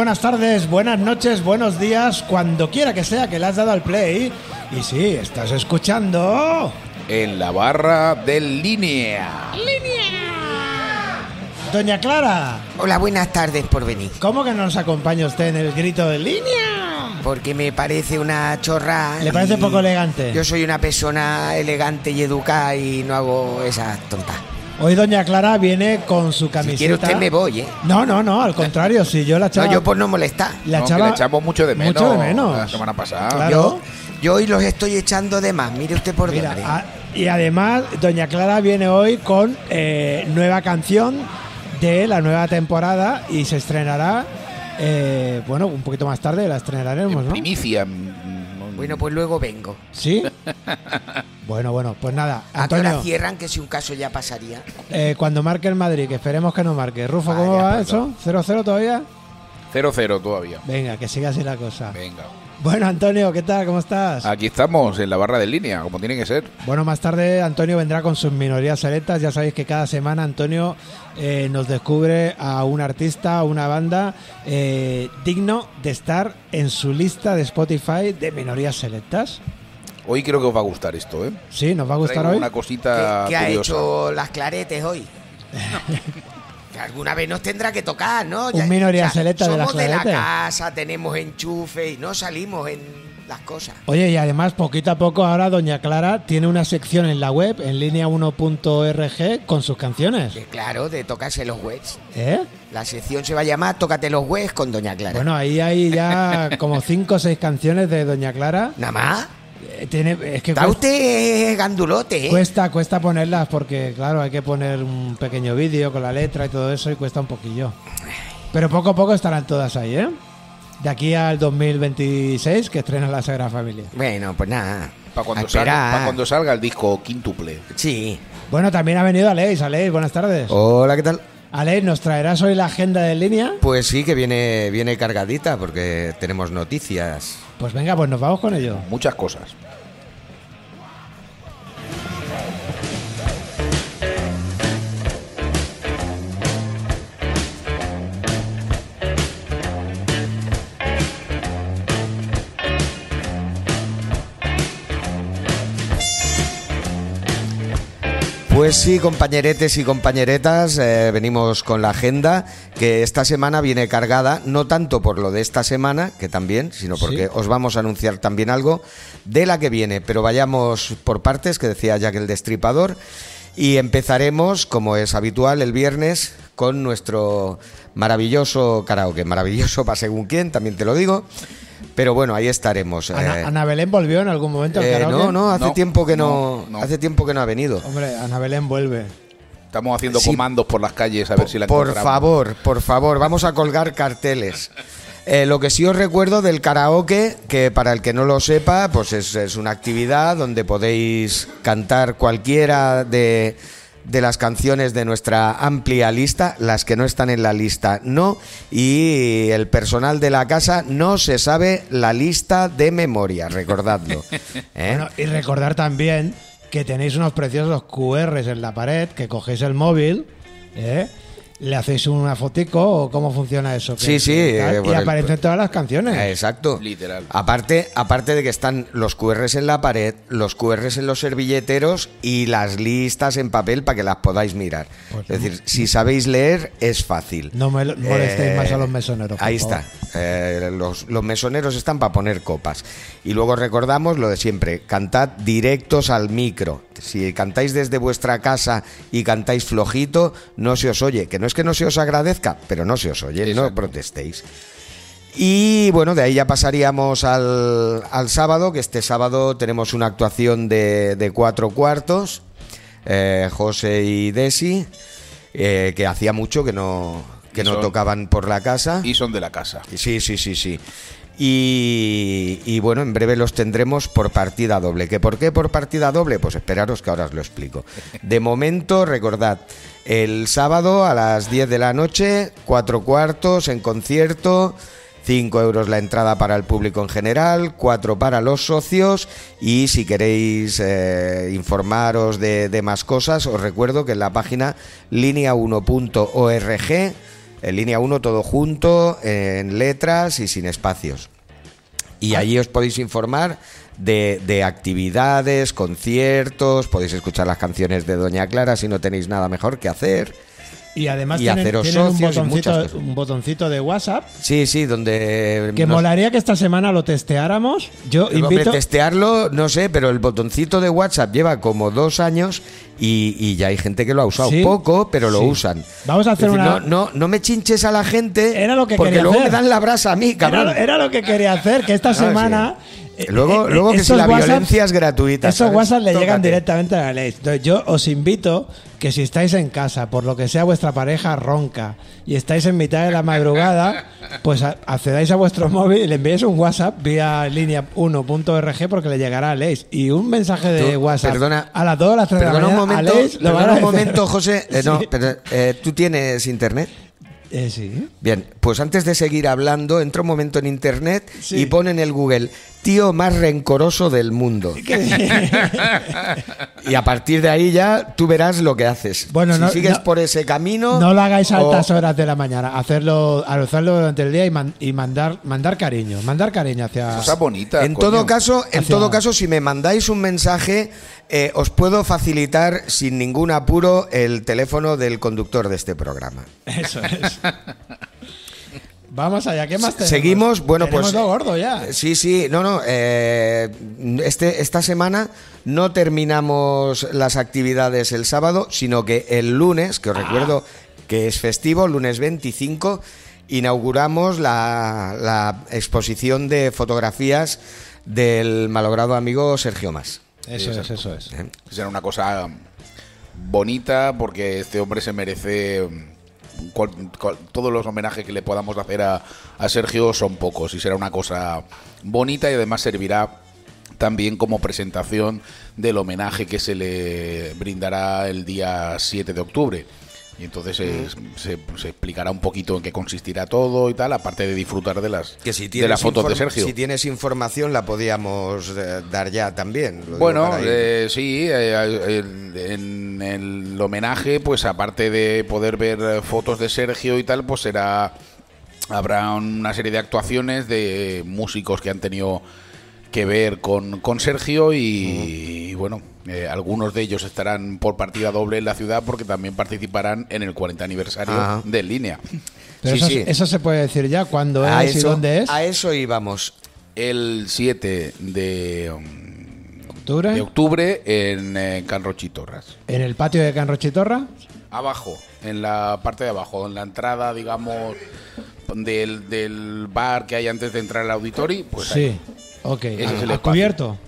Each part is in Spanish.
buenas tardes, buenas noches, buenos días, cuando quiera que sea que le has dado al play. Y sí, estás escuchando. En la barra del línea. Doña Clara, Hola, buenas tardes por venir. ¿cómo que no nos acompaña usted en el grito de línea? Porque me parece una chorra. ¿Le parece poco elegante? Yo soy una persona elegante y educada y no hago esas tontas. Hoy Doña Clara viene con su Si camiseta. quiere usted me voy, ¿eh? No, no, no, al contrario, si yo la echaba. No, yo por no molestar. la No, que echaba- le echamos mucho de menos. Mucho de menos. La semana pasada. Claro. Yo, yo hoy los estoy echando de más. Mire usted por Mira, dónde. a- y además, Doña Clara viene hoy con eh, nueva canción de la nueva temporada y se estrenará, eh, bueno, un poquito más tarde la estrenaremos, En ¿no? primicia. mm, Bueno, pues luego vengo. Sí. bueno, bueno, pues nada, ¿A qué hora Antonio, cierran? Que si un caso ya pasaría. eh, cuando marque el Madrid, que esperemos que no marque. Rufo, ¿cómo Vaya, va eso? ¿0-0 todavía? 0-0 todavía. Venga, que siga así la cosa. Venga. Bueno, Antonio, ¿qué tal? ¿Cómo estás? Aquí estamos, en la barra del línea, como tiene que ser. Bueno, más tarde Antonio vendrá con sus minorías selectas. Ya sabéis que cada semana Antonio eh, nos descubre a un artista, a una banda eh, digno de estar en su lista de Spotify de minorías selectas. Hoy creo que os va a gustar esto, ¿eh? Sí, nos va a gustar Traigo hoy. una ¿Qué, cosita qué ha curiosa. hecho las claretes hoy? Que alguna vez nos tendrá que tocar, ¿no? Un minoría selecta de las somos de la claretes. casa, tenemos enchufe y no salimos en las cosas. Oye, y además, poquito a poco, ahora Doña Clara tiene una sección en la web, en línea 1.org, con sus canciones. Que claro, de tocarse los webs. ¿Eh? La sección se va a llamar Tócate los webs con Doña Clara. Bueno, ahí hay ya como 5 o 6 canciones de Doña Clara. Nada más. Eh, Tiene, es que Está cuesta- usted gandulote, ¿eh? Cuesta, cuesta ponerlas porque, claro, hay que poner un pequeño vídeo con la letra y todo eso y cuesta un poquillo. Pero poco a poco estarán todas ahí, ¿eh? De aquí al 2026 que estrena la Sagrada Familia. Bueno, pues nada. Para cuando, salga, pa' cuando salga el disco quíntuple. Sí. Bueno, también ha venido Aleix. Aleix, buenas tardes. Hola, ¿qué tal? Aleix, ¿nos traerás hoy la agenda de línea? Pues sí que viene, viene cargadita porque tenemos noticias. Pues venga, pues nos vamos con ello. Muchas cosas. Pues sí, compañeretes y compañeretas, eh, venimos con la agenda que esta semana viene cargada, no tanto por lo de esta semana, que también, sino porque Sí. os vamos a anunciar también algo de la que viene. Pero vayamos por partes, que decía Jack el Destripador, y empezaremos, como es habitual, el viernes con nuestro maravilloso karaoke. Maravilloso para según quién, también te lo digo. Pero bueno, ahí estaremos. Ana, eh. Ana Belén volvió en algún momento al Eh, karaoke? no, no, hace No, tiempo que no, no, no. hace tiempo que no ha venido. Hombre, Ana Belén vuelve. Estamos haciendo Sí. comandos por las calles a ver si la Por favor, por favor, vamos a colgar carteles. Eh, lo que sí os recuerdo del karaoke, que para el que no lo sepa, pues es, es una actividad donde podéis cantar cualquiera de, de las canciones de nuestra amplia lista, las que no están en la lista no, y el personal de la casa no se sabe la lista de memoria, recordadlo. ¿eh? Bueno, y recordar también que tenéis unos preciosos QRs en la pared, que cogéis el móvil, ¿eh? Le hacéis una fotico o cómo funciona eso. Sí, sí, eh, y por el- aparecen todas las canciones. Exacto. Literal. Aparte, aparte de que están los QRs en la pared, los QRs en los servilleteros y las listas en papel para que las podáis mirar. Pues es decir, si sabéis leer, es fácil. No me molestéis Eh, más a los mesoneros. por Ahí favor. está. Eh, los, los mesoneros están para poner copas. Y luego recordamos lo de siempre, cantad directos al micro. Si cantáis desde vuestra casa y cantáis flojito, no se os oye. Que no es que no se os agradezca, pero no se os oye, no protestéis. Y bueno, de ahí ya pasaríamos al, al sábado, que este sábado tenemos una actuación de, de cuatro cuartos, eh, José y Desi, eh, que hacía mucho que no, que no tocaban por la casa. Y son de la casa. Sí, sí, sí, sí. Y, bueno, en breve los tendremos por partida doble. ¿Que por qué por partida doble? Pues esperaros que ahora os lo explico. De momento, recordad, el sábado a las 10 de la noche, cuatro cuartos en concierto. 5 euros la entrada para el público en general, 4 para los socios y si queréis eh, informaros de, de más cosas, os recuerdo que en la página línea1.org En línea 1 todo junto, en letras y sin espacios. Y allí os podéis informar de, de actividades, conciertos, podéis escuchar las canciones de Doña Clara si no tenéis nada mejor que hacer. Y además Y tienen, haceros tienen un, socios botoncito, un botoncito de WhatsApp Sí, sí, donde... que nos- molaría que esta semana lo testeáramos. Yo Hombre, invito... testearlo, no sé, pero el botoncito de WhatsApp lleva como dos años y, y ya hay gente que lo ha usado ¿Sí? poco, pero lo Sí. usan. Vamos a hacer decir, una- No, no, no me chinches a la gente Era lo que porque luego hacer. me dan la brasa a mí, cabrón. Era, era lo que quería hacer, que esta Ah, semana... Luego, eh, luego que si la WhatsApps- violencia es gratuita. Esos ¿sabes? WhatsApp le llegan directamente a la ley. Entonces, yo os invito que si estáis en casa, por lo que sea vuestra pareja ronca y estáis en mitad de la madrugada, pues a- accedáis a vuestro móvil y le enviéis un WhatsApp vía línea 1.org porque le llegará a Leis. Y un mensaje de Tú, WhatsApp perdona, a las 2 o las 3 de la Perdona un mañana momento, a Leis lo van perdona a un momento, José. Eh, no, Sí. pero, eh, ¿tú tienes internet? Eh, sí. Bien, pues antes de seguir hablando, entra un momento en internet Sí. y pon en el Google tío más rencoroso del mundo. Y a partir de ahí ya tú verás lo que haces. Bueno, si no- sigues no- por ese camino. No lo hagáis a o- altas horas de la mañana, hacerlo, hacerlo durante el día y, man- y mandar, mandar cariño, mandar cariño hacia... Cosa bonita. En coño. todo caso, en Hacia- todo caso, si me mandáis un mensaje, eh, os puedo facilitar sin ningún apuro el teléfono del conductor de este programa. Eso es. Vamos allá, ¿qué más tenemos? Seguimos, bueno, pues. lo gordo ya. Sí, sí, no, no. eh, este, esta semana no terminamos las actividades el sábado, sino que el lunes, que os recuerdo que es festivo, lunes 25, inauguramos la, la exposición de fotografías del malogrado amigo Sergio Mas. Eso es, eso es. ¿eh? Será una cosa bonita porque este hombre se merece cual- cual- todos los homenajes que le podamos hacer a, a Sergio son pocos y será una cosa bonita y además servirá también como presentación del homenaje que se le brindará el día 7 de octubre. Y entonces eh, se, se explicará un poquito en qué consistirá todo y tal, aparte de disfrutar de las, Que si de las fotos de Sergio. si tienes información la podíamos eh, dar ya también. Bueno, eh, sí, eh, el- en el homenaje, pues aparte de poder ver eh, fotos de Sergio y tal, pues será habrá una serie de actuaciones de músicos que han tenido que ver con, con Sergio y, y, bueno, eh, algunos de ellos estarán por partida doble en la ciudad porque también participarán en el 40 aniversario Ajá. de Línea. Pero Sí, eso, sí. eso se puede decir ya, cuándo a es y dónde es. a eso íbamos. El 7 de, um, ¿Octubre? de octubre en, eh, Can Rochitorras. En el patio de Can Rochitorra. Abajo, en la parte de abajo, en la entrada, digamos, del, del bar que hay antes de entrar al auditorio, pues ahí. sí. Ok. Ese es el ¿Ha espacio. cubierto?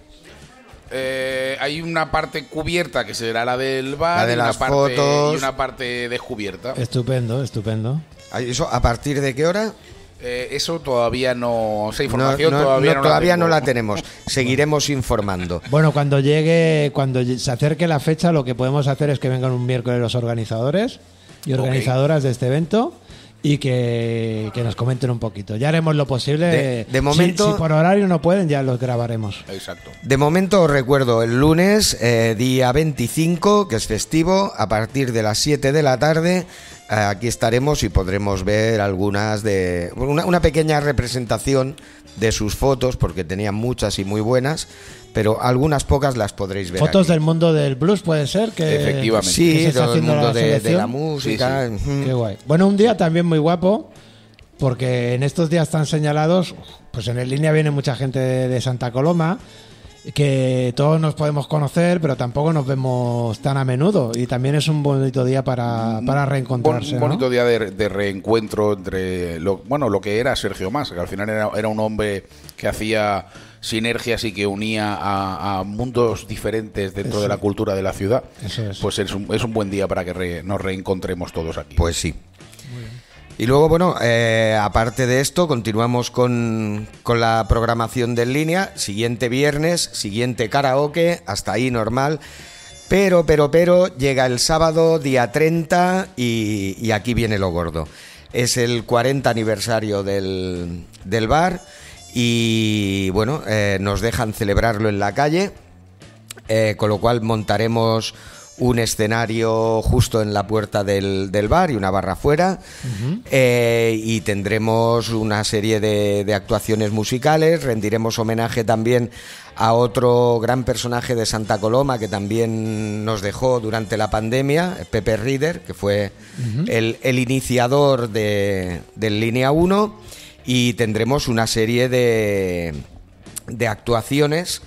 Eh, hay una parte cubierta que será la del bar La de y, una las parte, fotos. y una parte descubierta. Estupendo, estupendo. ¿Eso a partir de qué hora? Eh, eso todavía no, esa No, información no, todavía, no, no, todavía no tengo. la tenemos. Seguiremos informando. Bueno, cuando llegue, cuando se acerque la fecha, lo que podemos hacer es que vengan un miércoles los organizadores y organizadoras de este evento y que, que nos comenten un poquito. Ya haremos lo posible. De- de Si- momento- si, por horario no pueden, ya los grabaremos. Exacto. De momento os recuerdo el lunes, eh, día 25, que es festivo, a partir de las 7 de la tarde. eh, aquí estaremos y podremos ver algunas de. Una, una pequeña representación de sus fotos, porque tenía muchas y muy buenas, pero algunas pocas las podréis ver. Fotos aquí. del mundo del blues puede ser que Efectivamente. que Sí, se está todo el haciendo mundo la de, la música. Sí. Qué guay. Bueno, un día también muy guapo, porque en estos días tan señalados, pues en el línea viene mucha gente de, de Santa Coloma, que todos nos podemos conocer, pero tampoco nos vemos tan a menudo. Y también es un bonito día para, para reencontrarse. Un ¿no? bonito día de, de reencuentro entre lo, bueno lo que era Sergio Mas, que al final era, era un hombre que hacía sinergias y que unía a, a mundos diferentes dentro de la cultura de la ciudad. Eso es. Pues es un, es un buen día para que re- nos reencontremos todos aquí. Pues sí. Y luego, bueno, eh, aparte de esto, continuamos con, con la programación de en línea. Siguiente viernes, siguiente karaoke, hasta ahí normal. Pero, pero, pero, llega el sábado, día 30, y, y aquí viene lo gordo. Es el 40 aniversario del, del bar y, bueno, eh, nos dejan celebrarlo en la calle. Eh, con lo cual montaremos un escenario justo en la puerta del, del bar y una barra afuera. Eh, y tendremos una serie de, de actuaciones musicales. Rendiremos homenaje también a otro gran personaje de Santa Coloma que también nos dejó durante la pandemia, Pepe Rieder, que fue el, el iniciador de, del Línea 1. Y tendremos una serie de, de actuaciones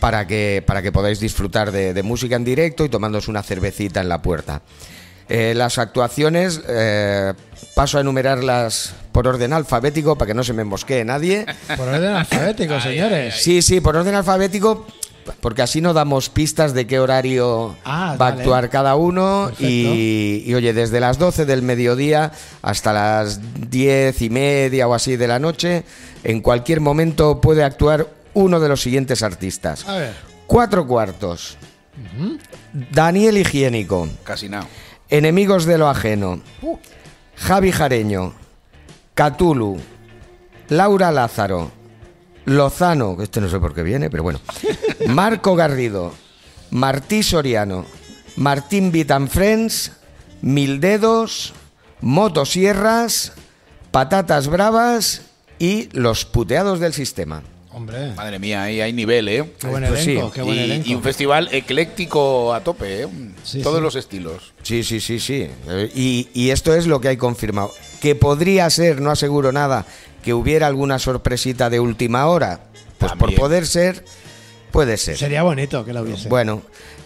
para que, para que podáis disfrutar de, de música en directo y tomándos una cervecita en la puerta. Eh, las actuaciones, eh, paso a enumerarlas por orden alfabético para que no se me mosquee nadie. Por orden alfabético, señores. Sí, sí, por orden alfabético, porque así no damos pistas de qué horario Ah, va a actuar cada uno. Y, y, oye, desde las 12 del mediodía hasta las 10 y media o así de la noche, en cualquier momento puede actuar uno de los siguientes artistas. A ver. Cuatro cuartos. Daniel Higiénico. Casi nada. Enemigos de lo ajeno. Javi Jareño. Catulu. Laura Lázaro. Lozano, que este no sé por qué viene, pero bueno. Marco Garrido. Martí Soriano. Martín Vitanfrens. Mil Dedos. Motosierras. Patatas Bravas. Y los puteados del sistema. Hombre, Madre mía, ahí hay nivel, ¿eh? qué buen Pues sí. qué buen y, elenco. y un festival ecléctico a tope, ¿eh? Sí, Todos sí. los estilos. Sí, sí, sí, sí. Y, y esto es lo que hay confirmado. Que podría ser, no aseguro nada, que hubiera alguna sorpresita de última hora. Pues por poder ser, puede ser. Sería bonito que lo hubiese. Bueno,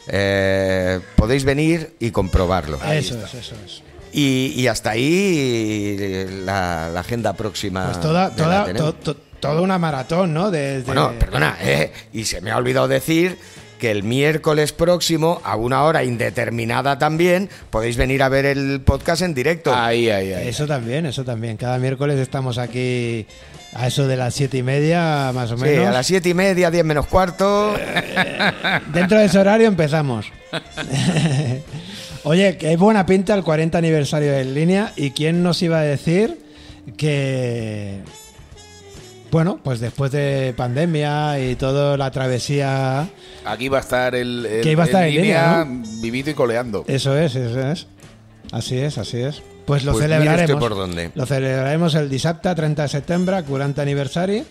eh, podéis venir y comprobarlo. eso es, eso es. Y, y hasta ahí la, la agenda próxima. Pues toda, la toda, to- to- toda una maratón, ¿no? Desde... Bueno, perdona, eh, y se me ha olvidado decir que el miércoles próximo, a una hora indeterminada también, podéis venir a ver el podcast en directo. Ahí, ahí, ahí. Eso también, eso también. Cada miércoles estamos aquí a eso de las siete y media, más o Sí, menos. a las siete y media, diez menos cuarto. Dentro de ese horario empezamos. Oye, que hay buena pinta el 40 aniversario de En línea y quién nos iba a decir que bueno, pues después de pandemia y toda la travesía, Aquí va a estar el, el- Que iba a estar el en línea, vivido y coleando. eso es, eso es. Así es, así es. Pues lo Pues celebraremos. por dónde. Lo celebraremos el dissabte 30 de setembre, 40 aniversari,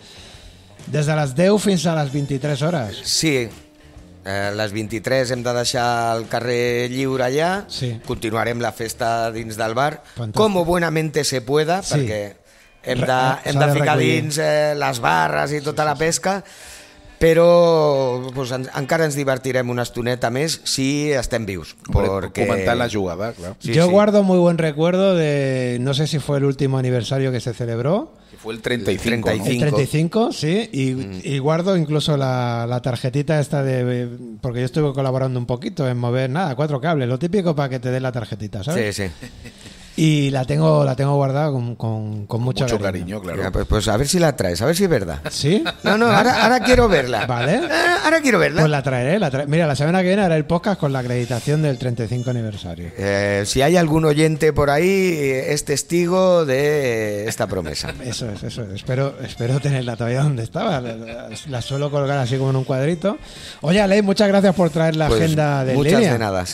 des de les 10 fins a les 23 hores. Sí, a les 23 hem de deixar el carrer lliure allà, Sí. continuarem la festa dins del bar, Fantàstic. com buenamente se pueda, Sí. perquè hem de, hem de de ficar recollir. dins eh, les barres i tota la pesca, però pues, en, encara ens divertirem una estoneta més si estem vius. Perquè... Comentar la jugada, claro. Sí, Yo sí. guardo muy buen recuerdo de, no sé si fue el último aniversario que se celebró, Que fue el 35. ¿no? el 35. 35, sí, y, y guardo incluso la, la tarjetita esta de, porque yo estuve colaborando un poquito en mover, nada, cuatro cables, lo típico para que te den la tarjetita, Sí, ¿sabes? sí. Y la tengo, la tengo guardada con, con, con mucho, Mucho cariño, claro. Mira, pues, pues a ver si la traes, a ver si es verdad. ¿Sí? No, no, ahora, ahora quiero verla. Vale. Ah, Ahora quiero verla. Pues la traeré, la traeré. Mira, la semana que viene haré el podcast con la acreditación del 35 aniversario. Eh, si hay algún oyente por ahí, eh, es testigo de esta promesa. Eso es, eso es. Espero, espero tenerla todavía donde estaba. La, la- la suelo colgar así como en un cuadrito. Oye, Ale, muchas gracias por traer la Pues, agenda de muchas de nada.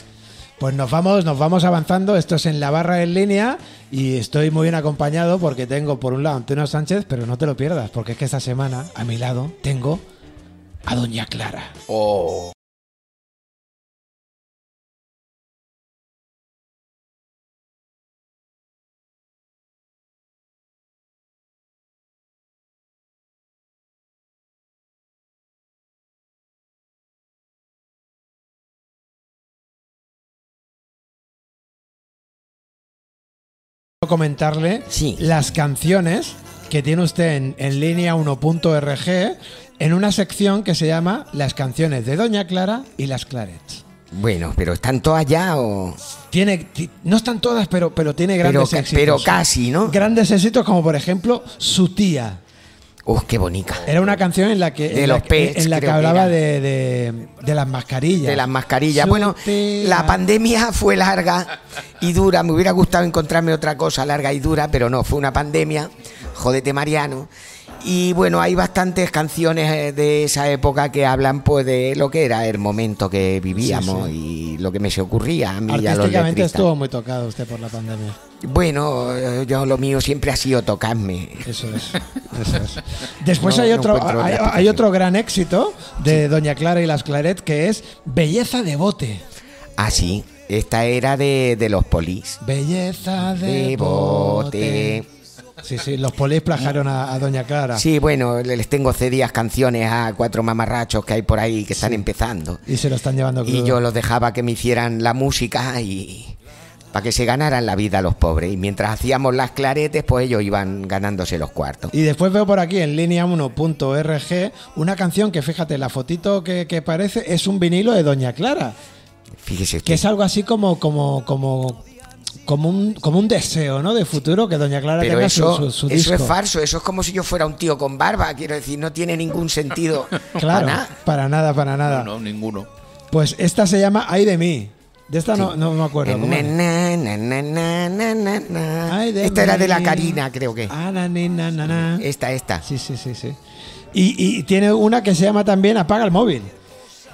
Pues nos vamos, nos vamos avanzando. Esto es en la barra en línea y estoy muy bien acompañado porque tengo por un lado Antonio Sánchez, pero no te lo pierdas, porque es que esta semana a mi lado tengo a Doña Clara. Oh. Comentarle Sí. las canciones que tiene usted en, en línea 1.rg en una sección que se llama Las canciones de Doña Clara y las Clarets. Bueno, pero ¿están todas allá o...? Tiene, ti- no están todas, pero, pero tiene grandes éxitos. pero casi, ¿no? Grandes éxitos como por ejemplo Su tía. ¡Uf, qué bonita! Era una canción en la que, De en los la, Pets, en la que hablaba de, de- de las mascarillas. De las mascarillas. Bueno, la pandemia fue larga y dura. Me hubiera gustado encontrarme otra cosa larga y dura, pero no, fue una pandemia. Jodete, Mariano. Y bueno, hay bastantes canciones eh, de esa época que hablan pues de lo que era el momento que vivíamos y lo que me se ocurría a mí y a los Artísticamente estuvo muy tocado usted por la pandemia. Bueno, eh, yo lo mío siempre ha sido tocarme. Eso es. Eso es. Después No- hay otro hay, otro gran éxito de Doña Clara y las Claret que es Belleza de bote. Ah, sí, esta era de, de los polis. Belleza de, De bote. bote. Sí, sí, los polis plagiaron a, a Doña Clara. Sí, bueno, les tengo cedidas canciones a cuatro mamarrachos que hay por ahí que están empezando. Y se lo están llevando crudo. Y yo los dejaba que me hicieran la música y para que se ganaran la vida los pobres. Y mientras hacíamos las claretes, pues ellos iban ganándose los cuartos. Y después veo por aquí en línea 1.rg una canción que fíjate, la fotito que, que parece es un vinilo de Doña Clara, Fíjese que es algo así como como como como un, como un deseo, ¿no? De futuro que Doña Clara Pero tenga eso, su, su- su eso es falso, eso es como si yo fuera un tío con barba, quiero decir, no tiene ningún sentido. Claro, para nada. para nada, para nada. No, ninguno. Pues esta se llama Ay de mí. De esta no, no me acuerdo. Esta era de la. Karina, creo que. Ah. Esta, esta. Sí, sí, sí, sí. Y, y tiene una que se llama también Apaga el móvil.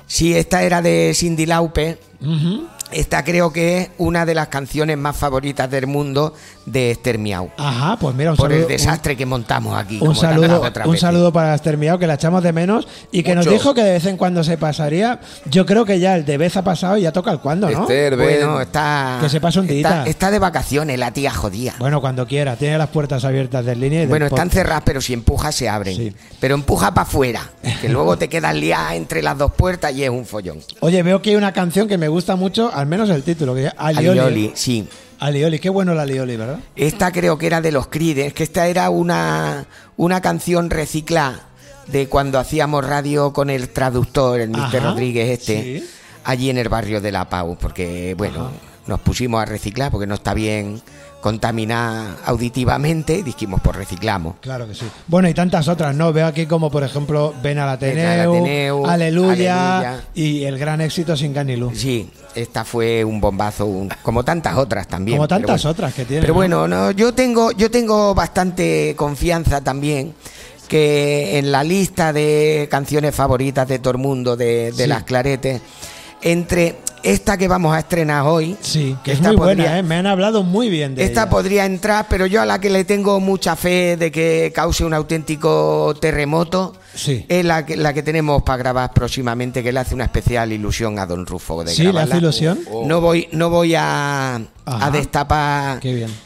Sí, esta era de Cindy Lauper. Ujú. Esta creo que es una de las canciones más favoritas del mundo de Esther Miau. Ajá, pues mira, un Por saludo. el desastre que montamos aquí. Un, como saludo, un veces. saludo para Esther Miau, que la echamos de menos y que nos dijo que de vez en cuando se pasaría. Yo creo que ya el de vez ha pasado y ya toca el cuando, ¿no? Esther, ven. Bueno, está. Que se pase un está, día. está de vacaciones, la tía jodía. Bueno, cuando quiera. Tiene las puertas abiertas del línea. Y del Bueno, están cerradas, pero si empujas se abren. Sí. Pero empuja para afuera, que luego te quedas liada entre las dos puertas y es un follón. Oye, veo que hay una canción que me gusta mucho, al menos el título, que es Alioli. Alioli, sí. Alioli, qué bueno el Alioli, ¿verdad? Esta creo que era de los Crides, que esta era una, una canción reciclada de cuando hacíamos radio con el traductor, el Mr. Rodríguez este, sí. allí en el barrio de La Pau, porque bueno, nos pusimos a reciclar porque no está bien contaminar auditivamente, dijimos pues reciclamos. Claro que sí. Bueno, y tantas otras, ¿no? Veo aquí como, por ejemplo, Ven al Ateneu, Ateneu, Aleluya, Aleluya. y el gran éxito Sin Ganilú. Sí, esta fue un bombazo, un- como tantas otras también. Como tantas bueno. otras que tiene. Pero ¿no? bueno, no, yo tengo, yo tengo bastante confianza también que en la lista de canciones favoritas de todo el mundo de, de Sí. las claretes, entre esta que vamos a estrenar hoy, Sí, que es muy buena, ¿eh? Me han hablado muy bien de esta ella. podría entrar, pero yo a la que le tengo mucha fe de que cause un auténtico terremoto Sí. es la que, la que tenemos para grabar próximamente, que le hace una especial ilusión a Don Rufo. De Sí, le hace grabarla. ilusión. No voy, no voy a, destapar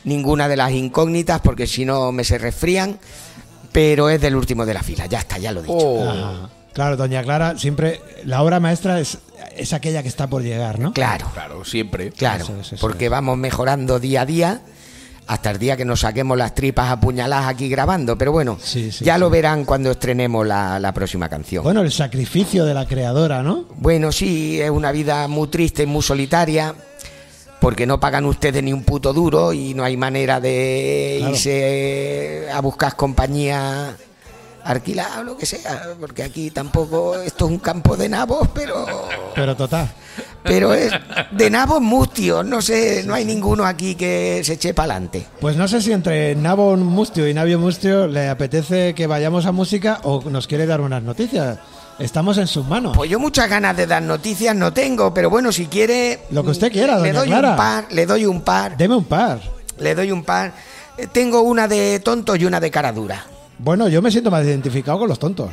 ninguna de las incógnitas porque si no me se resfrían, pero es del último de la fila. Ya está, ya lo he dicho. Oh. Claro, Doña Clara, siempre la obra maestra es, es aquella que está por llegar, ¿no? Claro, Claro, siempre. claro, Eso es, eso porque vamos mejorando día a día. Hasta el día que nos saquemos las tripas apuñaladas aquí grabando, pero bueno, Sí, sí, ya sí. lo verán cuando estrenemos la, la próxima canción. Bueno, el sacrificio de la creadora, ¿no? Bueno, sí, es una vida muy triste y muy solitaria, porque no pagan ustedes ni un puto duro y no hay manera de Claro. irse a buscar compañía alquilada o lo que sea, porque aquí tampoco esto es un campo de nabos, pero Pero total. pero es de nabos mustios, no sé, no hay ninguno aquí que se eche para adelante. Pues no sé si entre Nabo Mustio y Navio Mustio le apetece que vayamos a música o nos quiere dar unas noticias. Estamos en sus manos. Pues yo muchas ganas de dar noticias no tengo, pero bueno, si quiere Lo que usted quiera, le doy Clara. un par, le doy un par. Deme un par. Le doy un par. Eh, Tengo una de tonto y una de cara dura. Bueno, yo me siento más identificado con los tontos.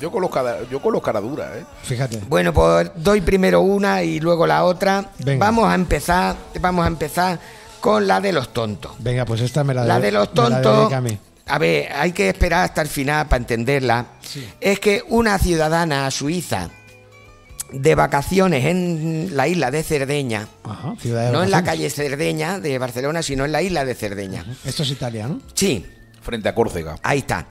Yo con los cara, yo con los cara dura, ¿eh? Fíjate. Bueno, pues doy primero una y luego la otra. Venga. Vamos a empezar, vamos a empezar con la de los tontos. Venga, pues esta me la La de- de los me la tontos. a mí. A ver, hay que esperar hasta el final para entenderla. Es que una ciudadana suiza de vacaciones en la isla de Cerdeña, Ajá, ciudad de no en la calle Cerdeña de Barcelona, sino en la isla de Cerdeña. Esto es Italia, ¿no? Sí, Frente a Córcega. Ahí está.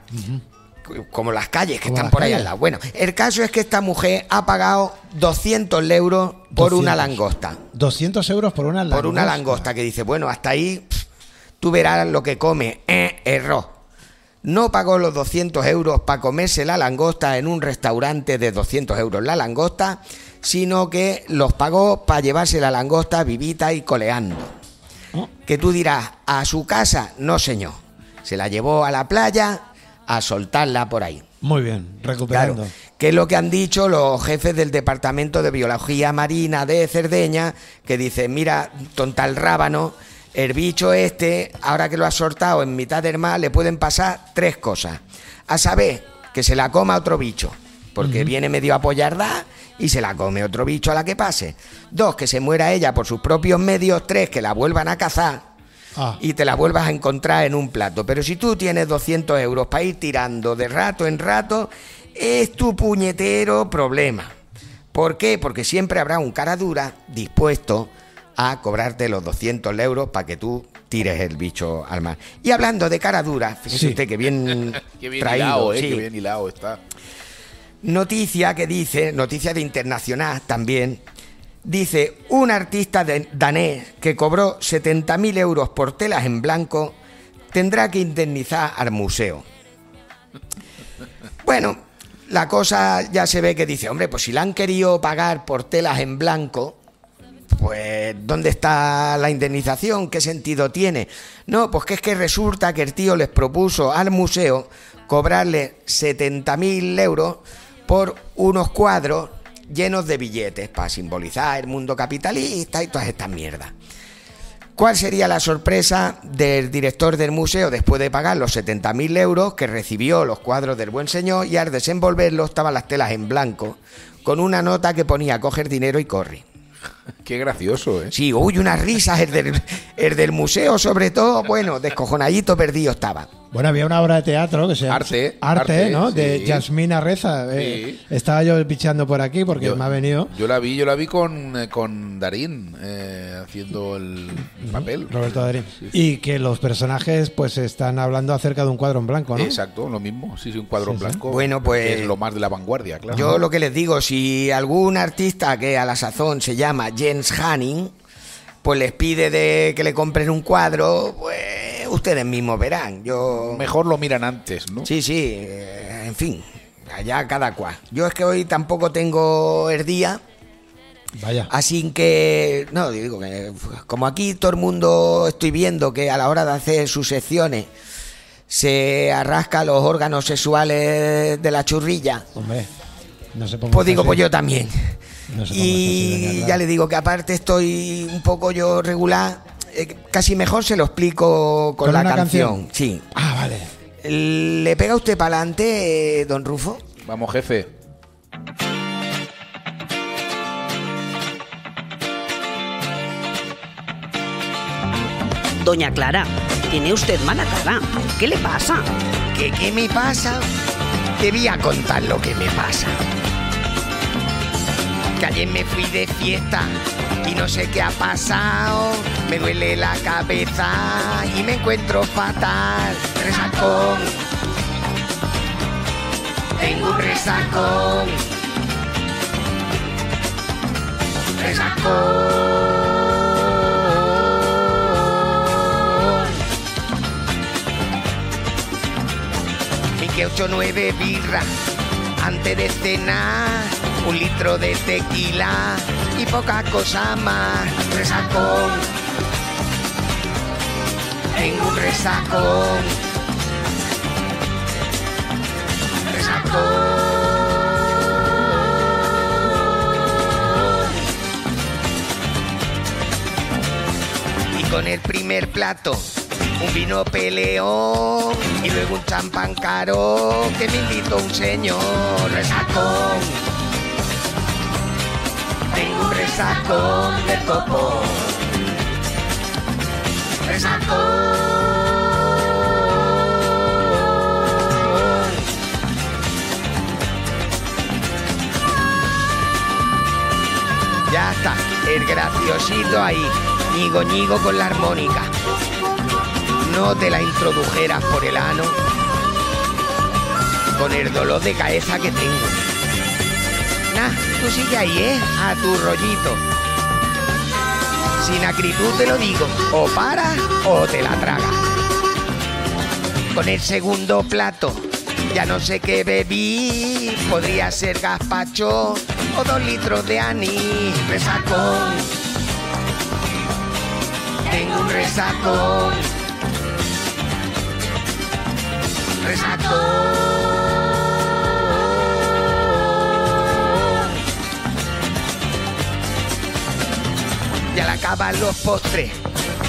Como las calles que Como están por ahí calles. al lado. Bueno, el caso es que esta mujer ha pagado 200 euros por 200. una langosta. 200 euros por una langosta. Por una langosta que dice, bueno, hasta ahí pff, tú verás lo que come. Eh, error. No pagó los 200 euros para comerse la langosta en un restaurante de 200 euros la langosta, sino que los pagó para llevarse la langosta vivita y coleando. Oh, Que tú dirás, a su casa, no señor. Se la llevó a la playa, a soltarla por ahí. Muy bien, recuperando. Claro, que es lo que han dicho los jefes del Departamento de Biología Marina de Cerdeña, que dicen, mira, tontal rábano, el bicho este, ahora que lo ha soltado en mitad del mar, le pueden pasar tres cosas. A saber, que se la coma otro bicho, porque viene medio apoyarda y se la come otro bicho a la que pase. Dos, que se muera ella por sus propios medios. Tres, que la vuelvan a cazar Ah, y te la vuelvas a encontrar en un plato. Pero si tú tienes 200 euros para ir tirando de rato en rato, es tu puñetero problema. ¿Por qué? Porque siempre habrá un cara dura dispuesto a cobrarte los 200 euros para que tú tires el bicho al mar. Y hablando de cara dura, fíjese Sí. usted que bien, Qué bien traído, hilado, eh, sí. qué bien hilado está. Noticia que dice, noticia de internacional también, dice un artista danés que cobró 70.000 euros por telas en blanco tendrá que indemnizar al museo. Bueno, la cosa ya se ve que dice, hombre, pues si la han querido pagar por telas en blanco, pues ¿dónde está la indemnización? ¿Qué sentido tiene? No, pues que es que resulta que el tío les propuso al museo cobrarle 70.000 euros por unos cuadros llenos de billetes para simbolizar el mundo capitalista y todas estas mierdas. ¿Cuál sería la sorpresa del director del museo después de pagar los 70.000 euros que recibió los cuadros del buen señor y al desenvolverlos estaban las telas en blanco con una nota que ponía coger dinero y corre? Qué gracioso, ¿eh? Sí, uy, unas risas, el del, el del museo sobre todo, bueno, descojonadito perdido estaba. Bueno, había una obra de teatro que se llama Arte, Arte, arte, ¿no? De. Yasmina Reza. Eh, Sí. Estaba yo pichando por aquí porque me ha venido Yo la vi, yo la vi con, eh, con Darín eh, haciendo el papel. Roberto Darín. Sí. Y que los personajes pues están hablando acerca de un cuadro en blanco, ¿no? Exacto, lo mismo. Sí, sí, un cuadro Sí, sí. blanco. Bueno, pues- es lo más de la vanguardia, claro. Yo lo que les digo, si algún artista que a la sazón se llama Jens Hanning, pues les pide de que le compren un cuadro, pues ustedes mismos verán. Yo Mejor lo miran antes, ¿no? Sí, sí, eh, en fin, allá cada cual. Yo es que hoy tampoco tengo el día, Vaya. así que, no, digo que como aquí todo el mundo estoy viendo que a la hora de hacer sus secciones se arrasca los órganos sexuales de la churrilla, Hombre, no se ponga pues digo, así. pues yo también. No Y ya le digo que aparte estoy un poco yo regular, eh, casi mejor se lo explico con, ¿Con la una canción. canción? Sí. Ah, vale. ¿Le pega usted para adelante, don Rufo? Vamos, jefe. Doña Clara, tiene usted mala cara. ¿Qué le pasa? ¿Qué, ¿Qué me pasa? Te voy a contar lo que me pasa. Que ayer me fui de fiesta y no sé qué ha pasado. Me duele la cabeza y me encuentro fatal. Resacón. Tengo un resacón. Resacón. Y que 8 9 birra antes de cenar, un litro de tequila y poca cosa más. Resacón. Tengo un resacón. Resacón. Y con el primer plato, un vino peleón y luego un champán caro que me invitó un señor resacón. Resacón de copón. Resacón. Ya está, el graciosito ahí, ñigo ñigo con la armónica. No te la introdujeras por el ano con el dolor de cabeza que tengo. Tú sigue ahí, ¿eh? A tu rollito. Sin acritud te lo digo, o para o te la traga. Con el segundo plato, ya no sé qué bebí, podría ser gazpacho o dos litros de anís, resacón. Tengo un resacón. resacón. Acaban los postres,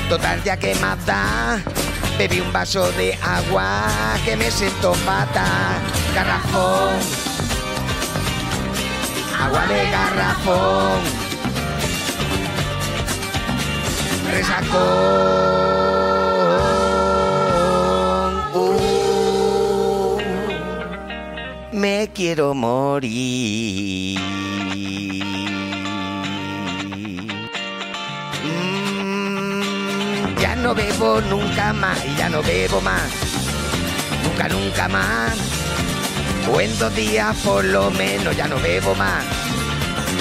total ya que más da. Bebí un vaso de agua que me sentó pata, garrafón. Agua de garrafón. Resacón. Uh, me quiero morir. Nunca más y ya no bebo más. Nunca, nunca más. O en dos días por lo menos ya no bebo más.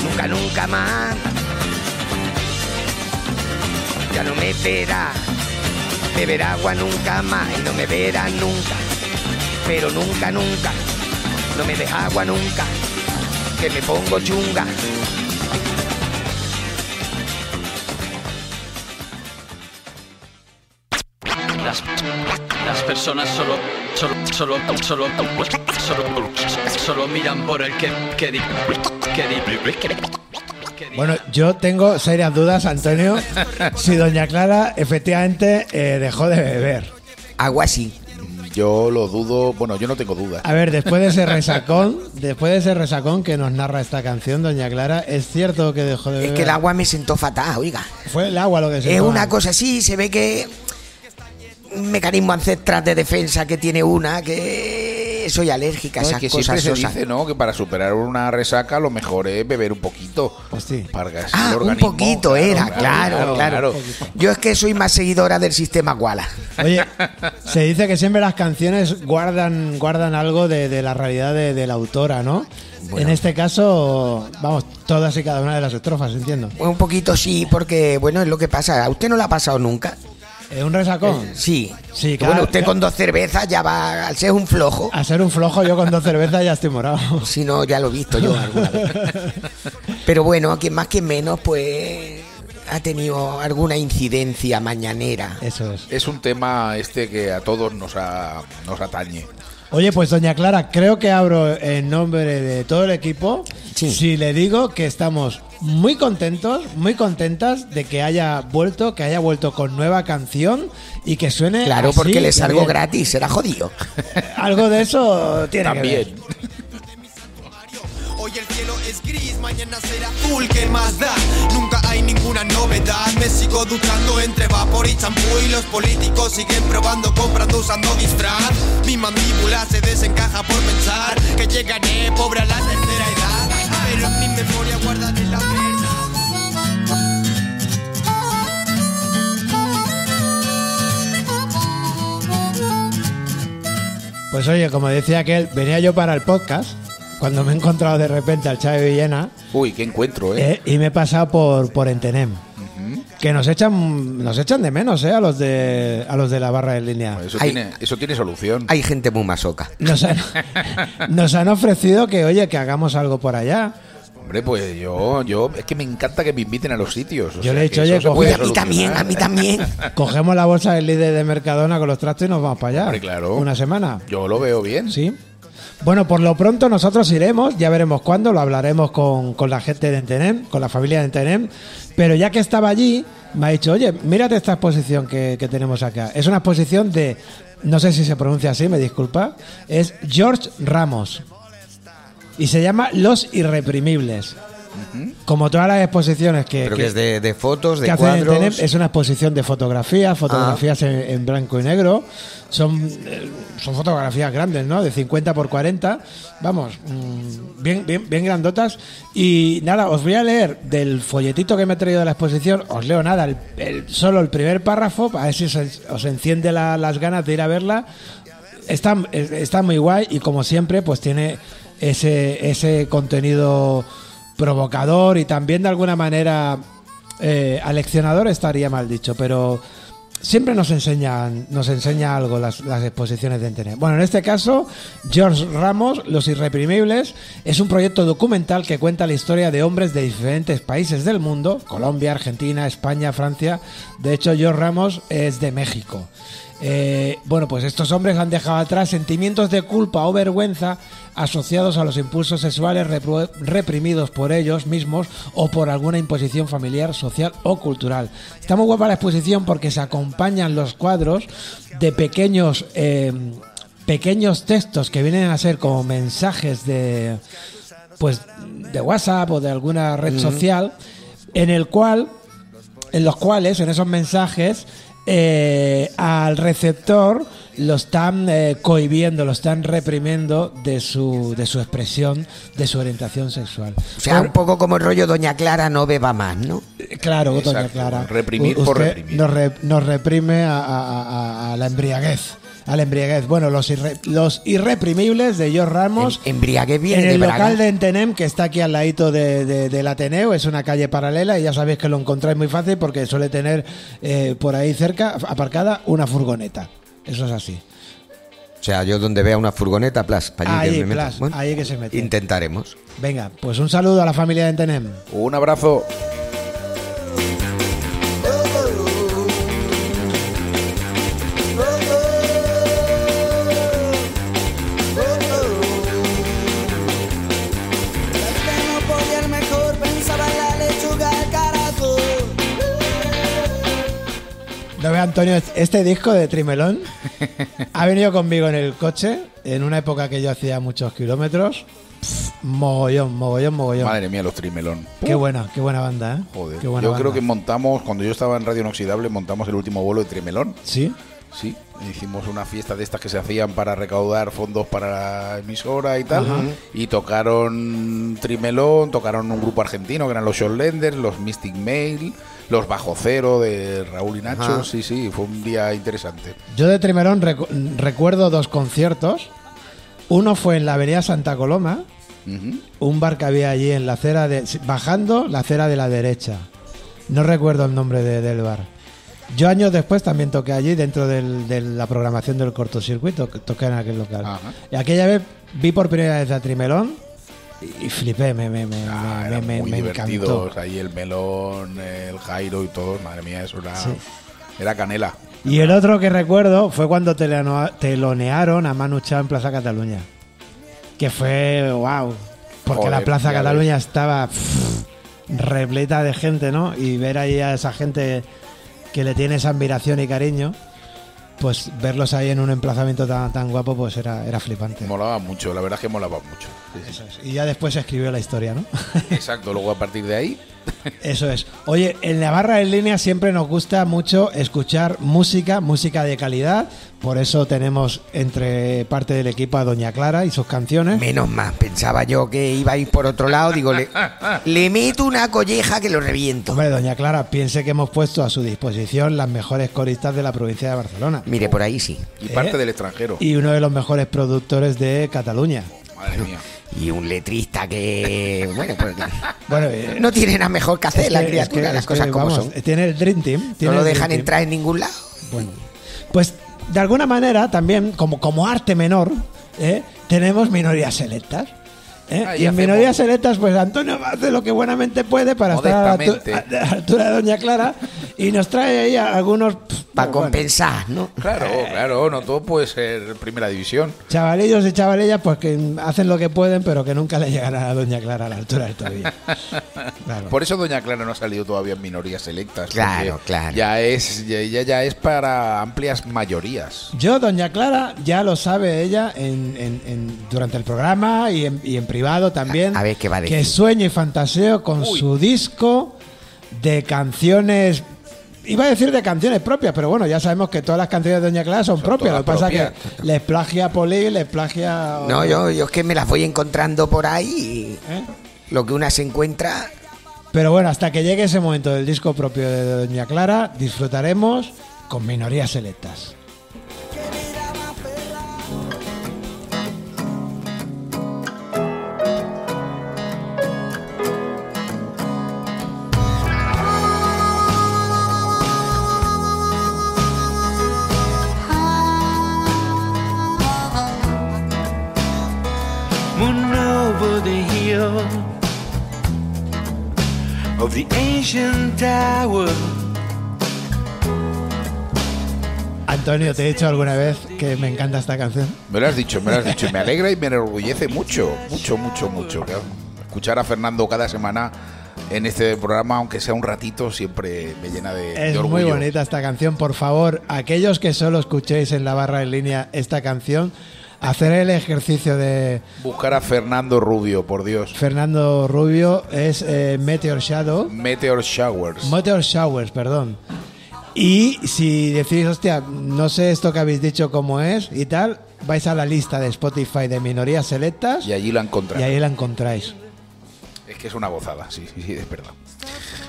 Nunca, nunca más. Ya no me verá. Beber agua nunca más y no me verá nunca. Pero nunca, nunca. No me deja agua nunca. Que me pongo chunga. Personas solo, solo, solo, solo, solo, solo, miran por el que, que, di- que, di- que, di- Bueno, yo tengo serias dudas, Antonio, si doña Clara efectivamente eh, dejó de beber. Agua sí. Yo lo dudo, bueno, yo no tengo dudas. A ver, después de ese resacón, después de ese resacón que nos narra esta canción, doña Clara, ¿es cierto que dejó de beber? Es que el agua me sentó fatal, oiga. Fue el agua lo que se Es una cosa así, se ve que un mecanismo ancestral de defensa que tiene una, que soy alérgica a No, esas que cosas. siempre se dice, ¿no? Que para superar una resaca lo mejor es beber un poquito. Pues sí. Para Ah, el un poquito era, claro, claro. Yo es que soy más seguidora del sistema Guala. Oye, se dice que siempre las canciones guardan, guardan algo de, de la realidad de, de la autora, ¿no? En este caso, vamos, todas y cada una de las estrofas, entiendo. Un poquito sí, porque bueno, es lo que pasa. ¿A usted no le ha pasado nunca? Eh, ¿Un resacón? Sí. Sí, Que claro, Bueno, usted claro. con dos cervezas ya va, al ser un flojo, A ser un flojo, yo con dos cervezas ya estoy morado. si no, ya lo he visto yo alguna vez. Pero bueno, quien más, quien menos, pues ha tenido alguna incidencia mañanera. Eso es. Es un tema este que a todos nos, a- nos atañe. Oye, pues doña Clara, creo que abro en nombre de todo el equipo. Sí. Si le digo que estamos muy contentos, muy contentas de que haya vuelto, que haya vuelto con nueva canción y que suene. Claro, así porque le de salgo bien. gratis, será jodido. Algo de eso tiene que ver. Es gris, mañana será azul, ¿qué más da? Nunca hay ninguna novedad, me sigo duchando entre vapor y champú y los políticos siguen probando, comprando, usando disfraz. Mi mandíbula se desencaja por pensar que llegaré pobre a la tercera edad, pero en mi memoria guardaré la verdad. Pues oye, como decía aquel, venía yo para el podcast cuando me he encontrado de repente al Chávez Villena Uy, qué encuentro, ¿eh? eh, y me he pasado por, por Entenem. Que nos echan nos echan de menos, ¿eh? A los de, a los de la barra de línea. Eso, Hay- tiene, eso tiene solución. Hay gente muy masoca. Nos han, nos han ofrecido que, oye, que hagamos algo por allá. Hombre, pues yo, yo, es que me encanta que me inviten a los sitios. o Yo sea, le he dicho, oye, coge- a mí también, a mí también. Cogemos la bolsa del líder de Mercadona con los trastos y nos vamos para allá. Hombre, claro. Una semana. Yo lo veo bien. Sí. Bueno, por lo pronto nosotros iremos, ya veremos cuándo, lo hablaremos con, con la gente de Entenem, con la familia de Entenem, pero ya que estaba allí, me ha dicho, oye, mírate esta exposición que, que tenemos acá. Es una exposición de, no sé si se pronuncia así, me disculpa, es George Ramos. Y se llama Los Irreprimibles. Como todas las exposiciones que, Pero que- que es de, de fotos, de hacen cuadros. Es una exposición de fotografías, fotografías en, en blanco y negro. Son, eh, son fotografías grandes, ¿no? De 50 por 40. Vamos, mm, bien, bien, bien grandotas. Y nada, os voy a leer del folletito que me he traído de la exposición. Os leo nada, el- el- solo el primer párrafo, a ver si os, os enciende la- las ganas de ir a verla. Está, es- está muy guay y como siempre, pues tiene ese, ese contenido provocador y también de alguna manera eh, aleccionador estaría mal dicho, pero siempre nos enseñan, nos enseña algo las, exposiciones de Internet. Bueno, en este caso, George Ramos, Los Irreprimibles, es un proyecto documental que cuenta la historia de hombres de diferentes países del mundo, Colombia, Argentina, España, Francia. De hecho, George Ramos es de México. Eh, bueno, pues estos hombres han dejado atrás sentimientos de culpa o vergüenza asociados a los impulsos sexuales reprimidos por ellos mismos o por alguna imposición familiar, social o cultural. Está muy guapa la exposición porque se acompañan los cuadros de pequeños, eh, pequeños textos que vienen a ser como mensajes de, pues, de WhatsApp o de alguna red social, en el cual en los cuales, en esos mensajes, eh, al receptor lo están eh, cohibiendo, lo están reprimiendo de su, de su expresión, de su orientación sexual. O sea, un poco como el rollo Doña Clara no beba más, ¿no? Eh, Claro, doña Clara. reprimir U- por reprimir. Nos, re- nos reprime a, a- a- a la embriaguez. A la embriaguez. Bueno, los, irre- los irreprimibles de George Ramos. Em- embriaguez viene en el de Braga. local de Entenem, que está aquí al ladito de- de- del Ateneo, es una calle paralela y ya sabéis que lo encontráis muy fácil porque suele tener eh, por ahí cerca aparcada una furgoneta. Eso es así. O sea, yo donde vea una furgoneta, plas, para allí Ahí, que me plas, meto. ahí que se mete. Intentaremos. Venga, pues un saludo a la familia de Entenem. Un abrazo. Antonio, este disco de Trimelón ha venido conmigo en el coche en una época que yo hacía muchos kilómetros. Pff, mogollón, mogollón, mogollón. Madre mía, los trimelón. Qué buena, qué buena banda, ¿eh? Joder. Qué buena Yo creo que montamos, cuando yo estaba en Radio Inoxidable, montamos el último vuelo de Trimelón. Sí, Sí, hicimos una fiesta de estas que se hacían para recaudar fondos para la emisora y tal. Ajá. Y tocaron Trimelón, tocaron un grupo argentino que eran los Shortlanders, los Mystic Mail, los Bajo Cero de Raúl y Nacho. Ajá. Sí, sí, fue un día interesante. yo de Trimelón recu- recuerdo dos conciertos. Uno fue en la Avenida Santa Coloma, un bar que había allí en la acera de. bajando la acera de la derecha. No recuerdo el nombre de- del bar. Yo años después también toqué allí dentro del- de la programación del cortocircuito, que toqué en aquel local. Ajá. Y aquella vez vi por primera vez a Trimelón y, flipé, me, me, me, Ah, me- me- muy me divertidos. encantó. Ahí el melón, el Jairo y todo. Madre mía, eso era, Sí. era canela. Y el otro que recuerdo fue cuando telonearon a Manu Chao en Plaza Cataluña. Que fue, wow. Porque Joder, la Plaza Cataluña estaba pff, repleta de gente, ¿no? Y ver ahí a esa gente que le tiene esa admiración y cariño, pues verlos ahí en un emplazamiento tan, tan guapo, pues era, era flipante. Molaba mucho, la verdad es que molaba mucho. Sí, sí. Eso es. Y ya después se escribió la historia, ¿no? Exacto, luego a partir de ahí, Eso es. Oye, en la barra en línea siempre nos gusta mucho escuchar música, música de calidad. Por eso tenemos entre parte del equipo a Doña Clara y sus canciones. Menos más, pensaba yo que iba a ir por otro lado. Digo, le, le meto una colleja que lo reviento. Hombre, Doña Clara, piense que hemos puesto a su disposición las mejores coristas de la provincia de Barcelona Mire, por ahí sí. y parte Eh, del extranjero. y uno de los mejores productores de Cataluña. Madre mía. Y un letrista que, bueno, pues Bueno, eh, no tiene nada mejor que hacer es la que- criatura, es que- las es cosas que, como vamos, son. Tiene el Dream Team. No tiene lo el dejan Team. entrar en ningún lado. Bueno, pues de alguna manera también, como, como arte menor, ¿eh? tenemos minorías selectas. ¿Eh? Ahí y en hacemos- minorías selectas, pues Antonio hace lo que buenamente puede para estar a la, altura de Doña Clara y nos trae ahí a algunos pff, Para bueno, compensar, ¿no? Claro, claro, no todo puede ser primera división. chavalillos y chavalillas pues que hacen lo que pueden, pero que nunca le llegará a Doña Clara a la altura del tobillo. Claro. Por eso Doña Clara no ha salido todavía en minorías selectas. Claro, claro. Ya es, ya, ya- ya es para amplias mayorías. Yo, doña Clara, ya lo sabe ella en, en- en- durante el programa y en, y en privado también. A- a ver qué va a decir. Que sueño y fantaseo con Uy. su disco de canciones. Iba a decir de canciones propias, pero bueno, ya sabemos que todas las canciones de Doña Clara son, propias. Lo que pasa es que les plagia Poli, les plagia. No, yo, yo es que me las voy encontrando por ahí y ¿Eh? lo que una se encuentra. Pero bueno, hasta que llegue ese momento del disco propio de Doña Clara, disfrutaremos con minorías selectas. Over the hill of the ancient tower. Antonio, te he dicho alguna vez que me encanta esta canción. Me lo has dicho, me lo has dicho. Y me alegra y me enorgullece mucho, mucho, mucho, mucho. Claro. Escuchar a Fernando cada semana en este programa, aunque sea un ratito, siempre me llena de, de Es orgullo. muy bonita esta canción. Por favor, aquellos que solo escuchéis en la barra en línea esta canción, hacer el ejercicio de Buscar a Fernando Rubio, por Dios. Fernando Rubio es eh, Meteor Shadow. Meteor Showers. Meteor Showers, perdón. Y si decís, hostia, no sé esto que habéis dicho cómo es y tal, vais a la lista de Spotify de minorías selectas Y allí la encontré. y ahí la encontráis. Es que es una gozada, sí, sí, sí, es verdad.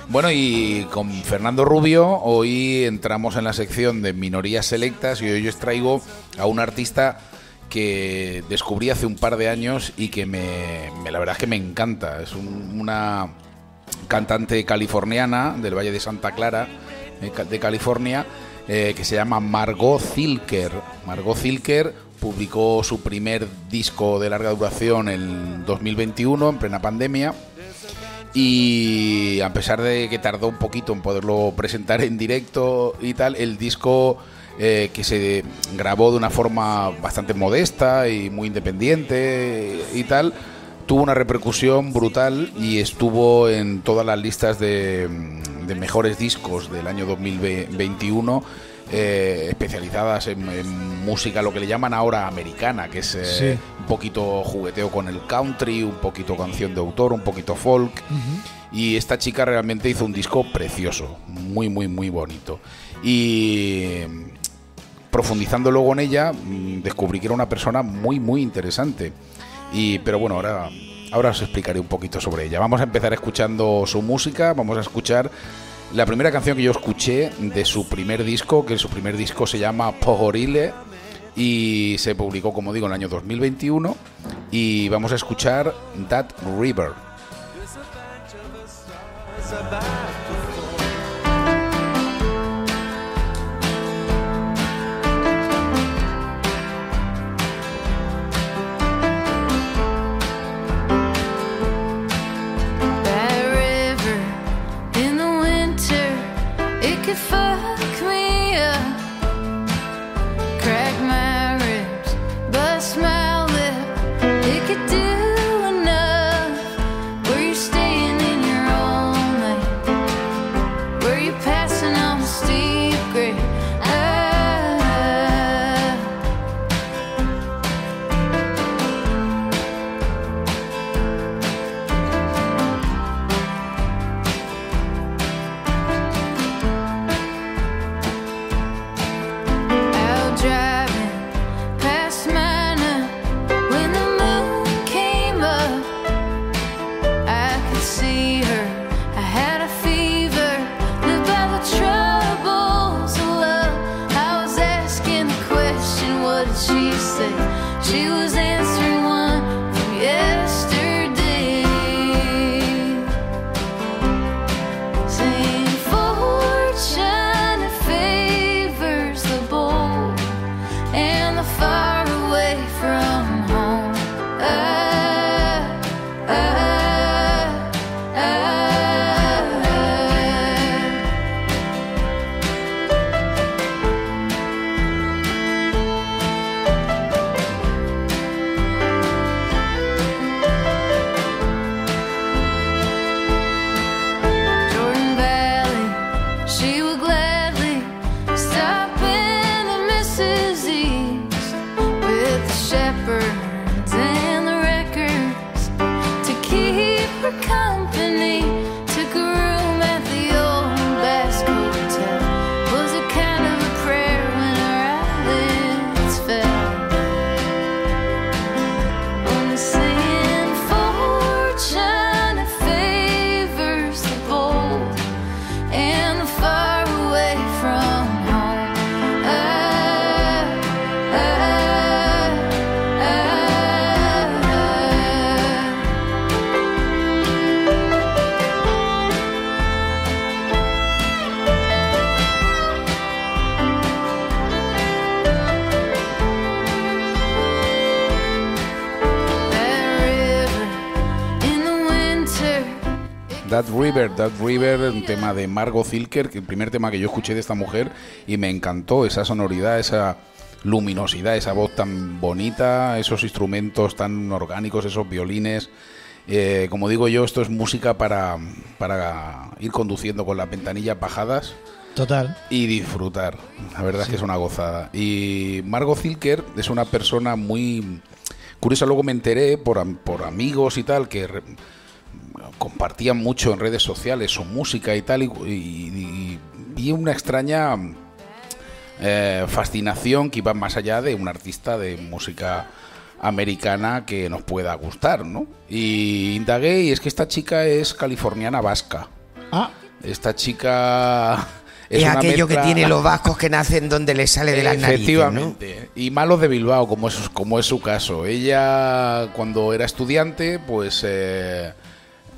Bueno, y con Fernando Rubio hoy entramos en la sección de minorías selectas y hoy os traigo a un artista que descubrí hace un par de años y que me, la verdad es que me encanta. Es un- una cantante californiana del Valle de Santa Clara, eh, de California, eh, que se llama Margot Zilker. Margot Zilker publicó su primer disco de larga duración en 2021, en plena pandemia. Y a pesar de que tardó un poquito en poderlo presentar en directo y tal, el disco eh, que se grabó de una forma bastante modesta y muy independiente y tal, tuvo una repercusión brutal y estuvo en todas las listas de, de mejores discos del año 2021. eh, especializadas en, en música, lo que le llaman ahora americana, que es eh, Sí. un poquito jugueteo con el country, un poquito canción de autor, un poquito folk. Y esta chica realmente hizo un disco precioso, muy, muy, muy bonito. Y profundizando luego en ella, mm, descubrí que era una persona muy, muy interesante. Y, pero bueno, ahora, ahora os explicaré un poquito sobre ella. Vamos a empezar escuchando su música, vamos a escuchar la primera canción que yo escuché de su primer disco, que su primer disco se llama Pogorile y se publicó, como digo, en el año 2021. Y vamos a escuchar That River. River, That River, un tema de Margot Zilker, que el primer tema que yo escuché de esta mujer y me encantó esa sonoridad, esa luminosidad, esa voz tan bonita, esos instrumentos tan orgánicos, esos violines. Eh, como digo yo, esto es música para, para ir conduciendo con las ventanillas bajadas Total. y disfrutar. La verdad es que es una gozada. Y Margot Zilker es una persona muy curiosa. Luego me enteré por, por amigos y tal que compartían mucho en redes sociales su música y tal. Y, y- y vi una extraña eh, fascinación que iba más allá de un artista de música americana que nos pueda gustar, ¿no? Y indagué y es que esta chica es californiana vasca. Ah, Esta chica Es, aquello que tiene los vascos que nacen donde les sale de las narices, ¿no? Efectivamente. Y malos de Bilbao, como es, como es su caso. Ella, cuando era estudiante, pues eh,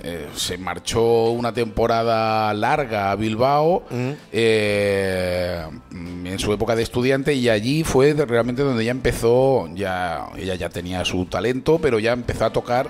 eh, se marchó una temporada larga a Bilbao Mm. eh, en su época de estudiante y allí fue realmente donde ella empezó, ya ella ya tenía su talento, pero ya empezó a tocar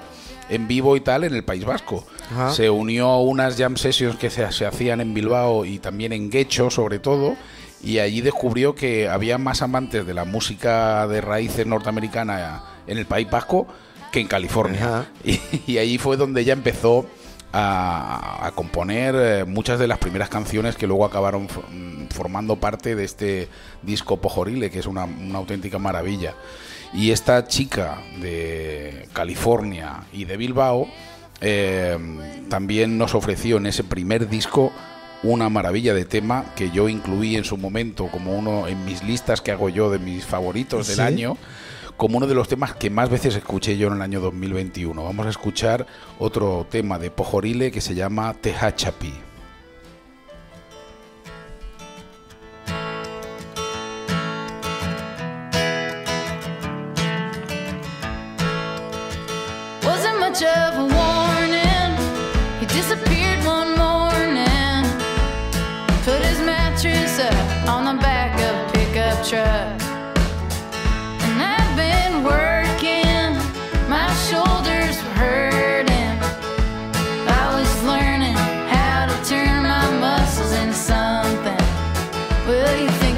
en vivo y tal en el País Vasco. Ajá. Se unió a unas jam sessions que se, se hacían en Bilbao y también en Guecho sobre todo y allí descubrió que había más amantes de la música de raíces norteamericana en el País Vasco que en California. Y, y allí fue donde ella empezó a, a componer eh, muchas de las primeras canciones que luego acabaron mm, formando parte de este disco Pojorile, que es una, una auténtica maravilla. Y esta chica de California y de Bilbao eh, también nos ofreció en ese primer disco una maravilla de tema que yo incluí en su momento como uno en mis listas que hago yo de mis favoritos del año como uno de los temas que más veces escuché yo en el año 2021. Vamos a escuchar otro tema de Pojorile que se llama Tehachapi. Will you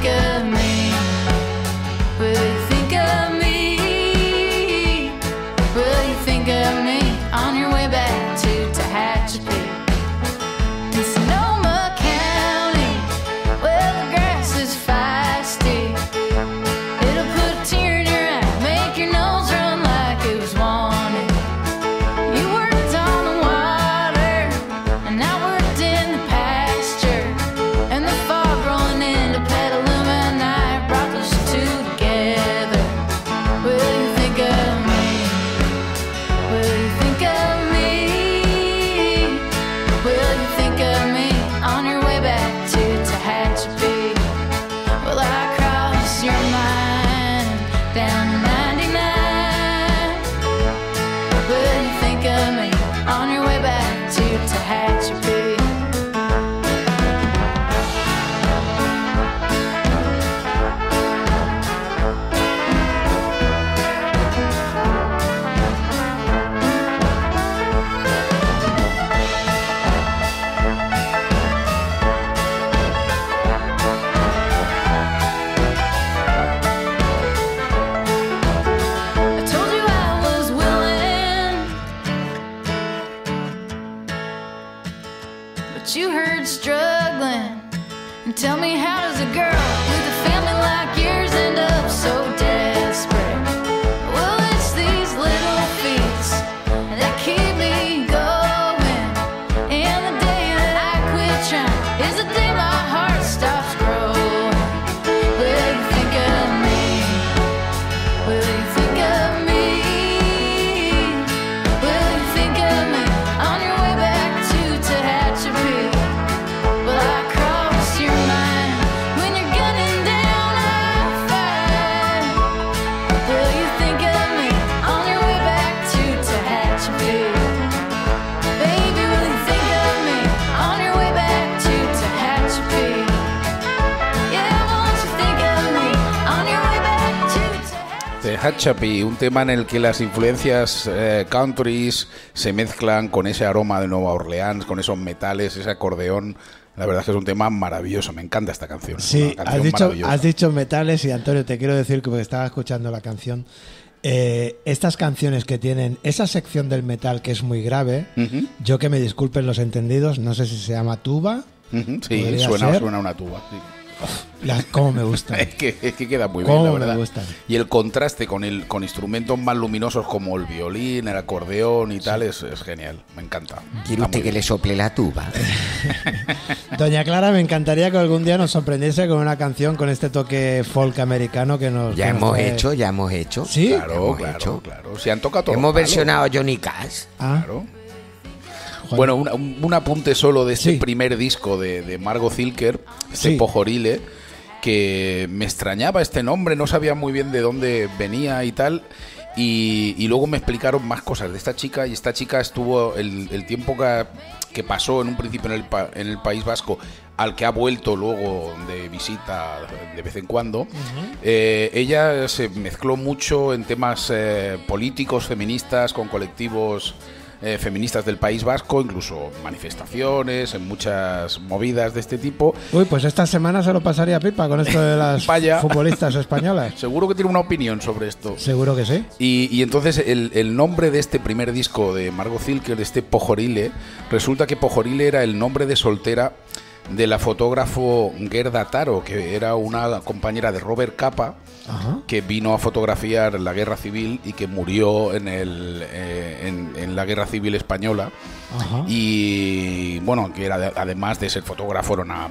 Hatchapi, un tema en el que las influencias eh, countries se mezclan con ese aroma de Nueva Orleans, con esos metales, ese acordeón. La verdad es que es un tema maravilloso, me encanta esta canción. Sí, canción has dicho, maravillosa. has dicho metales y Antonio, te quiero decir que porque estaba escuchando la canción, eh, estas canciones que tienen esa sección del metal que es muy grave, yo que me disculpen los entendidos, no sé si se llama tuba, sí, suena, ser. suena una tuba. sí. La, cómo me gusta. Es que, es que queda muy bien, la me verdad. gustan. Y el contraste con el con instrumentos más luminosos como el violín, el acordeón y tal es, es genial. Me encanta. ¿Quiere usted que bien. le sople la tuba? Doña Clara, me encantaría que algún día nos sorprendiese con una canción con este toque folk americano que nos... Ya que nos hemos trae. hecho, ya hemos hecho. ¿Sí? Claro, hemos claro, hecho. claro. Si han tocado todos Hemos versionado a Johnny Cash. Ah, Claro. Bueno, una- un, un apunte solo de este Sí. primer disco de, de Margot Zilker, este Sí. Pojorile, que me extrañaba este nombre, no sabía muy bien de dónde venía y tal. Y, y luego me explicaron más cosas de esta chica y esta chica estuvo el, el tiempo que, que pasó en un principio en el, pa- en el País Vasco al que ha vuelto luego de visita de vez en cuando, eh, ella se mezcló mucho en temas eh, políticos, feministas, con colectivos eh, feministas del País Vasco, incluso manifestaciones, en muchas movidas de este tipo. Uy, pues esta semana se lo pasaría pipa con esto de las Vaya. futbolistas españolas. Seguro que tiene una opinión sobre esto. Seguro que sí. Y, y entonces el, el nombre de este primer disco de Margot Zilker, de este Pojorile, resulta que Pojorile era el nombre de soltera de la fotógrafo Gerda Taro, que era una compañera de Robert Capa, Ajá. que vino a fotografiar la guerra civil y que murió en, el, eh, en, en la guerra civil española. Ajá. Y bueno, que era de- además de ser fotógrafo, era una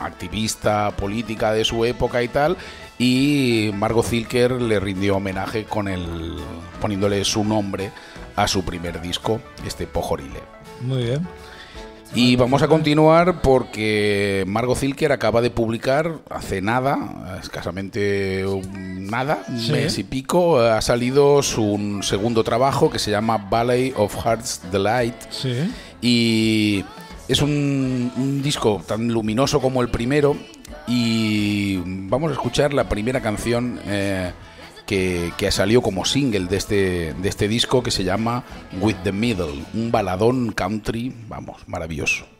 activista política de su época y tal. Y Margot Zilker le rindió homenaje con el poniéndole su nombre a su primer disco, este Pojorile. Muy bien. Y vamos a continuar porque Margot Zilker acaba de publicar hace nada, escasamente nada, un Sí. mes y pico, ha salido su segundo trabajo que se llama Ballet of Heart's Delight. Sí. Y es un, un disco tan luminoso como el primero. Y vamos a escuchar la primera canción eh, que, que salió como single de este, de este disco que se llama With the Middle, un baladón country, vamos, maravilloso.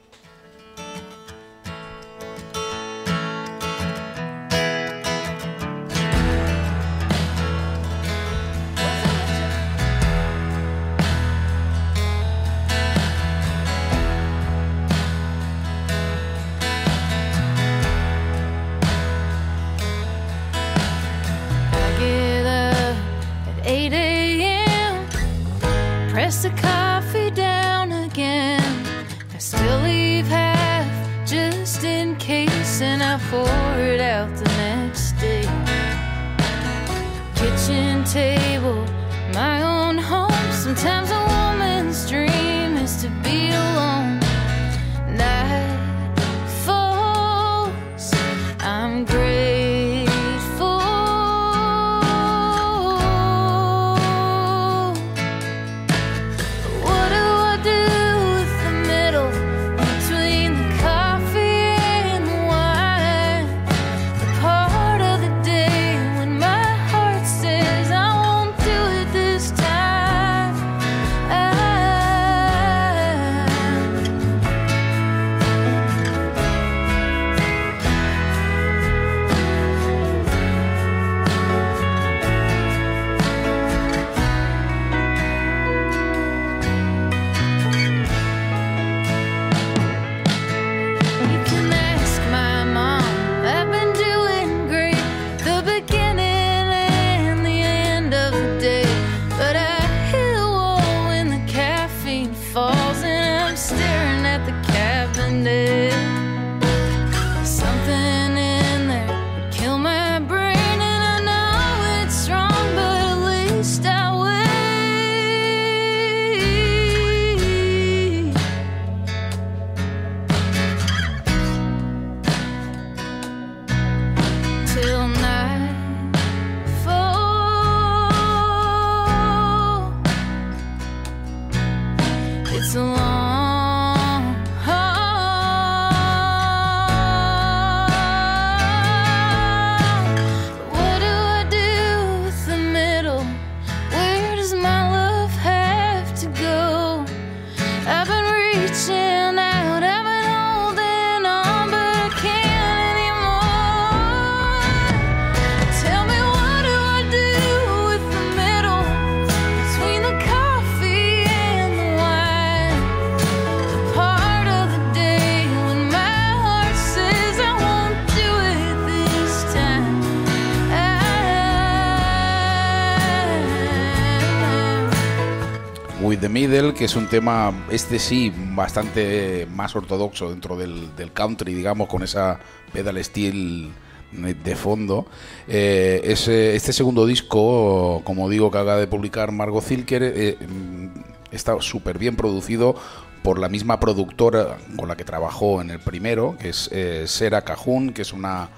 Middle, que es un tema, este sí, bastante más ortodoxo dentro del, country, digamos, con esa pedal steel de fondo. Eh, este segundo disco, como digo, que acaba de publicar Margot Zilker, eh, mm, está súper bien producido por la misma productora con la que trabajó en el primero, que es eh, Sera Cajun, que es una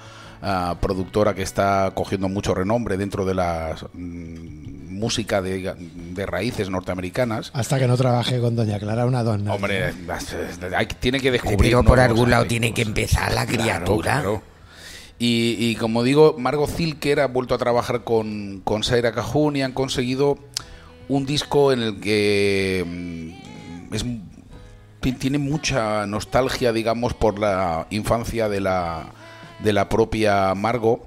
ah, productora que está cogiendo mucho renombre dentro de la mm, música de, de raíces norteamericanas. Hasta que no trabaje con Doña Clara, una donna. Hombre, hay- tiene que descubrir. Pero por algún lado tiene que empezar la criatura. claro. Y, y como digo, Margot Zilker ha vuelto a trabajar con, con Saira Cajun y han conseguido un disco en el que mm, es, ti- tiene mucha nostalgia, digamos, por la infancia de la, de la propia Margot,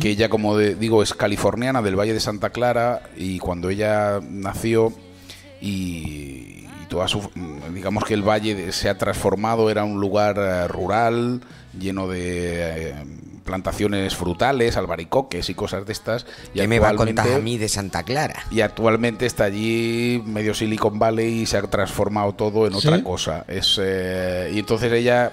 que ella, como de- digo, es californiana del Valle de Santa Clara y cuando ella nació y, y toda su digamos que el valle se ha transformado era un lugar eh, rural lleno de eh, plantaciones frutales albaricoques y cosas de estas y ¿Qué me va a actualmente- contar a mí de Santa Clara? y actualmente está allí medio Silicon Valley y se ha transformado todo en otra cosa. Es eh, y entonces ella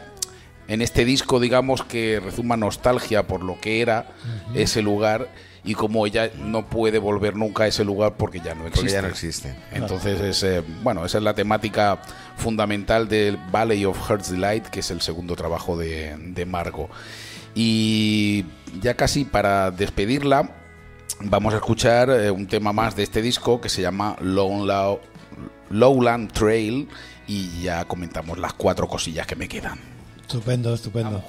en este disco digamos que rezuma nostalgia por lo que era ese lugar y como ella no puede volver nunca a ese lugar porque ya no existe. Porque ya no existe. Entonces, es, eh, bueno, esa es la temática fundamental del Valley of Heart's Delight, que es el segundo trabajo de, de Margo. Y ya casi para despedirla, vamos a escuchar eh, un tema más de este disco que se llama Lowland, Lowland Trail y ya comentamos las cuatro cosillas que me quedan. Estupendo, estupendo.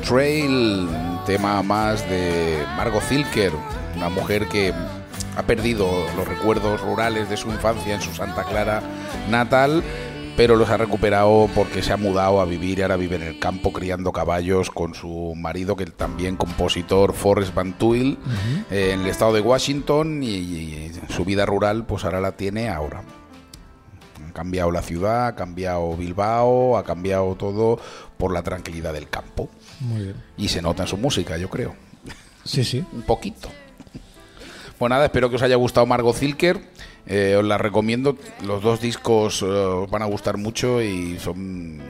Trail, un tema más de Margot Zilker, una mujer que ha perdido los recuerdos rurales de su infancia en su Santa Clara natal, pero los ha recuperado porque se ha mudado a vivir y ahora vive en el campo criando caballos con su marido, que es también compositor Forrest Van Tuyl, eh, en el estado de Washington y, y su vida rural pues ahora la tiene ahora. Ha cambiado la ciudad, ha cambiado Bilbao, ha cambiado todo por la tranquilidad del campo. Muy bien. Y se nota en su música, yo creo. Sí, sí. Un poquito. Pues nada, espero que os haya gustado Margot Zilker. Eh, os la recomiendo. Los dos discos eh, os van a gustar mucho y son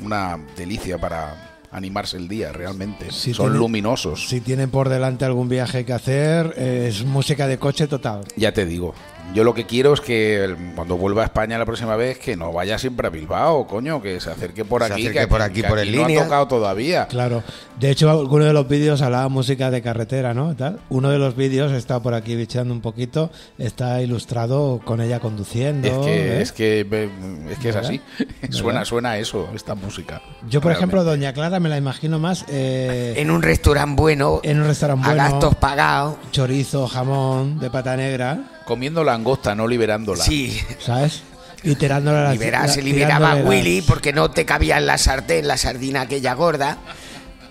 una delicia para animarse el día, realmente. Si son luminosos. Si tienen por delante algún viaje que hacer, eh, es música de coche total. Ya te digo, Yo lo que quiero es que el- cuando vuelva a España la próxima vez, que no vaya siempre a Bilbao, coño, que se acerque por Se aquí. acerque que por aquí- que por aquí en no línea. ha tocado todavía. Claro. De hecho, alguno de los vídeos hablaba música de carretera, ¿no? Tal. Uno de los vídeos está por aquí bicheando un poquito, está ilustrado con ella conduciendo. Es que, ¿eh? es que, ve- es que es así. Suena, suena a eso, esta música. Yo, por ejemplo. Doña Clara me la imagino más eh, En un restaurante bueno, en un restaurante a bueno, gastos pagados. chorizo, jamón de pata negra, Comiendo langosta, no liberándola. Sí. ¿sabes? Y tirándole a la la- se liberaba a tirándole Willy porque no te cabía en la sartén la sardina aquella gorda,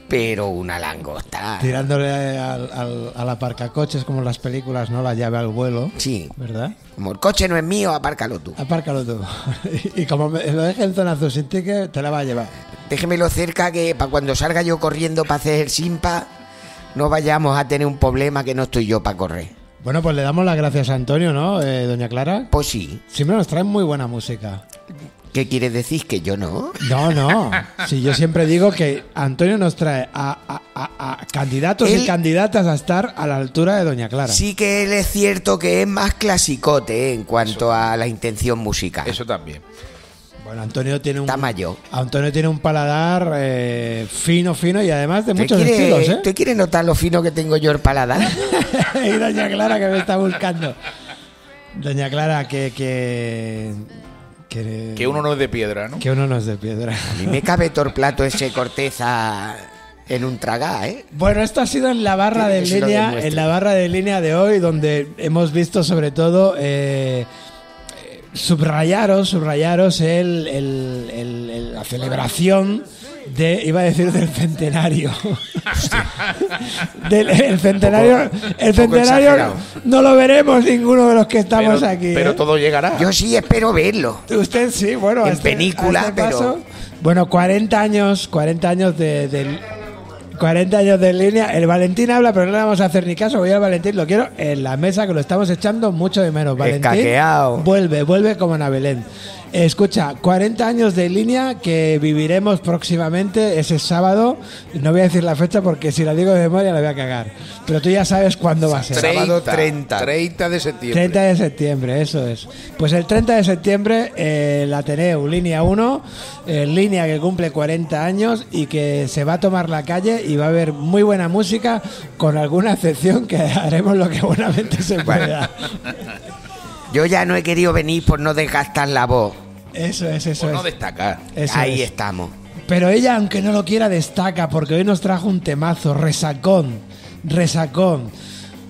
pero una langosta. Tirándole al, al- a la parcacoches como en las películas, ¿no? La llave al vuelo. Sí. ¿Verdad? Como el coche no es mío, apárcalo tú. Apárcalo tú. y como me lo deje en zona azul sin ticket, te la va a llevar. Déjemelo cerca que para cuando salga yo corriendo para hacer el simpa, no vayamos a tener un problema que no estoy yo para correr. Bueno, pues le damos las gracias a Antonio, ¿no, eh, doña Clara? Pues sí. Siempre nos trae muy buena música. ¿Qué quiere decir? Que yo no. No, no. Si yo siempre digo que Antonio nos trae a, a- a- a candidatos y candidatas a estar a la altura de doña Clara. Sí que él es cierto que es más clasicote eh, en cuanto a la intención musical. Eso también. Bueno, Antonio tiene un. Antonio tiene un paladar eh, fino, fino y además de ¿Te muchos quiere, estilos, ¿eh? ¿Te quiere notar lo fino que tengo yo el paladar? y doña Clara que me está buscando. Doña Clara, que que que, Que uno no es de piedra, ¿no? que uno no es de piedra. A mí me cabe todo el plato ese corteza en un tragá, ¿eh? Bueno, esto ha sido en la barra de línea, en la barra de línea de hoy, donde hemos visto sobre todo eh, subrayaros, subrayaros el, el- el- el- la celebración de, iba a decir del centenario. Del, el centenario, el centenario no lo veremos ninguno de los que estamos pero, aquí. pero ¿eh? todo llegará. Yo sí espero verlo. Usted sí, bueno, En este- película, este pero- paso- Bueno, 40 años, 40 años de, de- 40 años de línea. El Valentín habla, pero no le vamos a hacer ni caso. Voy al Valentín, lo quiero en la mesa, que lo estamos echando mucho de menos. Valentín, Escaqueado. vuelve, vuelve como en Belén. Escucha, 40 años de línea que viviremos próximamente ese sábado. No voy a decir la fecha porque si la digo de memoria la voy a cagar. Pero tú ya sabes cuándo va a ser. Sábado 30. 30 de septiembre. 30 de septiembre, eso es. Pues el 30 de septiembre, eh, el Ateneo, línea 1, eh, línea que cumple 40 años y que se va a tomar la calle y va a haber muy buena música, con alguna excepción que haremos lo que buenamente se pueda. Yo ya no he querido venir por no desgastar la voz. Eso es, eso Por no es. destacar. Eso Ahí es. estamos. Pero ella, aunque no lo quiera, destaca porque hoy nos trajo un temazo, resacón, resacón.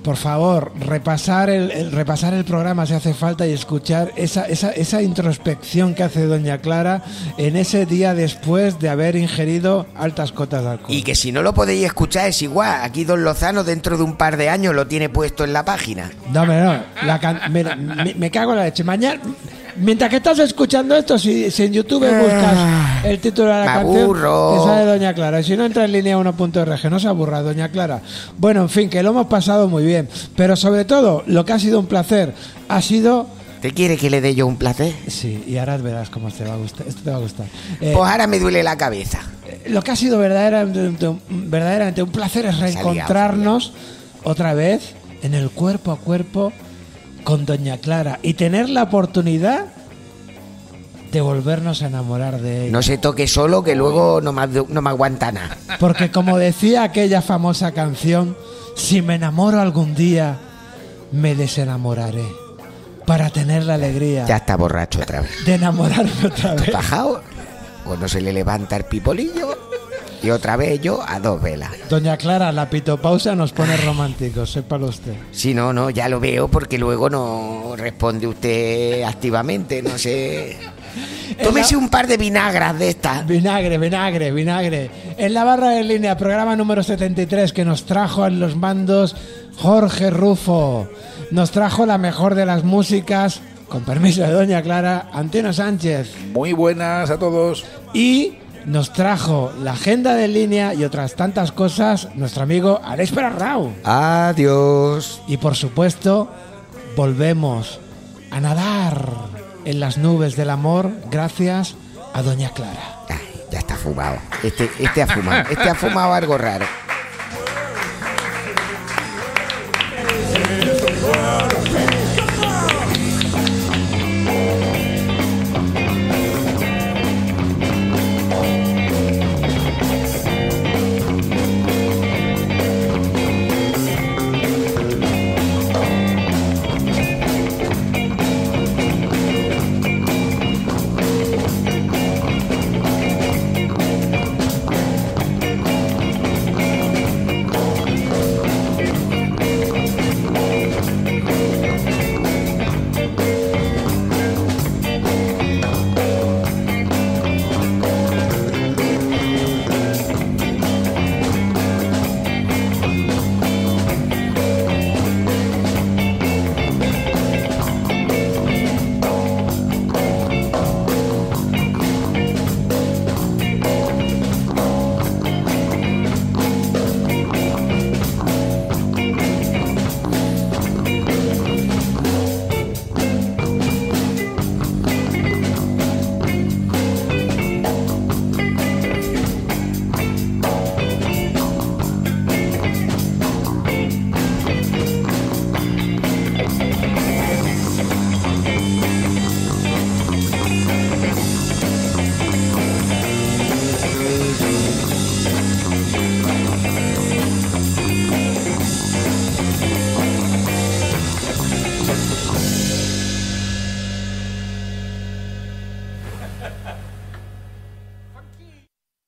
Por favor, repasar el, el- repasar el programa si hace falta y escuchar esa, esa, esa introspección que hace Doña Clara en ese día después de haber ingerido altas cotas de alcohol. Y que si no lo podéis escuchar es igual. Aquí Don Lozano dentro de un par de años lo tiene puesto en la página. No, no. La can- mira, me, me cago en la leche. Mañana, mientras que estás escuchando esto, si, si en YouTube buscas el título de la Me canción, aburro. te sale Doña Clara. Y si no, entra en línea 1.rg. No se aburra, Doña Clara. Bueno, en fin, que lo hemos pasado muy bien. Pero sobre todo, lo que ha sido un placer ha sido. ¿Te quiere que le dé yo un placer? Sí, y ahora verás cómo te va a gustar. Esto te va a gustar. Eh, Pues ahora me duele la cabeza. lo que ha sido verdaderamente, verdaderamente un placer es reencontrarnos otra vez en el cuerpo a cuerpo con Doña Clara y tener la oportunidad de volvernos a enamorar de ella. No se toque solo que luego no me, no me aguanta nada. Porque como decía aquella famosa canción, si me enamoro algún día, me desenamoraré para tener la alegría Ya está borracho otra vez. de enamorarme otra vez. Bajado, cuando se le levanta el pipolillo y otra vez yo a dos velas. Doña Clara, la pitopausa nos pone románticos, sépalo usted. Si no, no, ya lo veo porque luego no responde usted activamente, no sé. Tómese un par de vinagras de estas. Vinagre, vinagre, vinagre. En la barra de línea, programa número 73 que nos trajo en los mandos Jorge Rufo. Nos trajo la mejor de las músicas, con permiso de Doña Clara, Antonio Sánchez. Muy buenas a todos. Y nos trajo la agenda de línea y otras tantas cosas nuestro amigo Alex Perarrau. Adiós. Y por supuesto, volvemos a nadar en las nubes del amor gracias a Doña Clara. Ay, ya está fumado. Este, este ha fumado. Este ha fumado algo raro.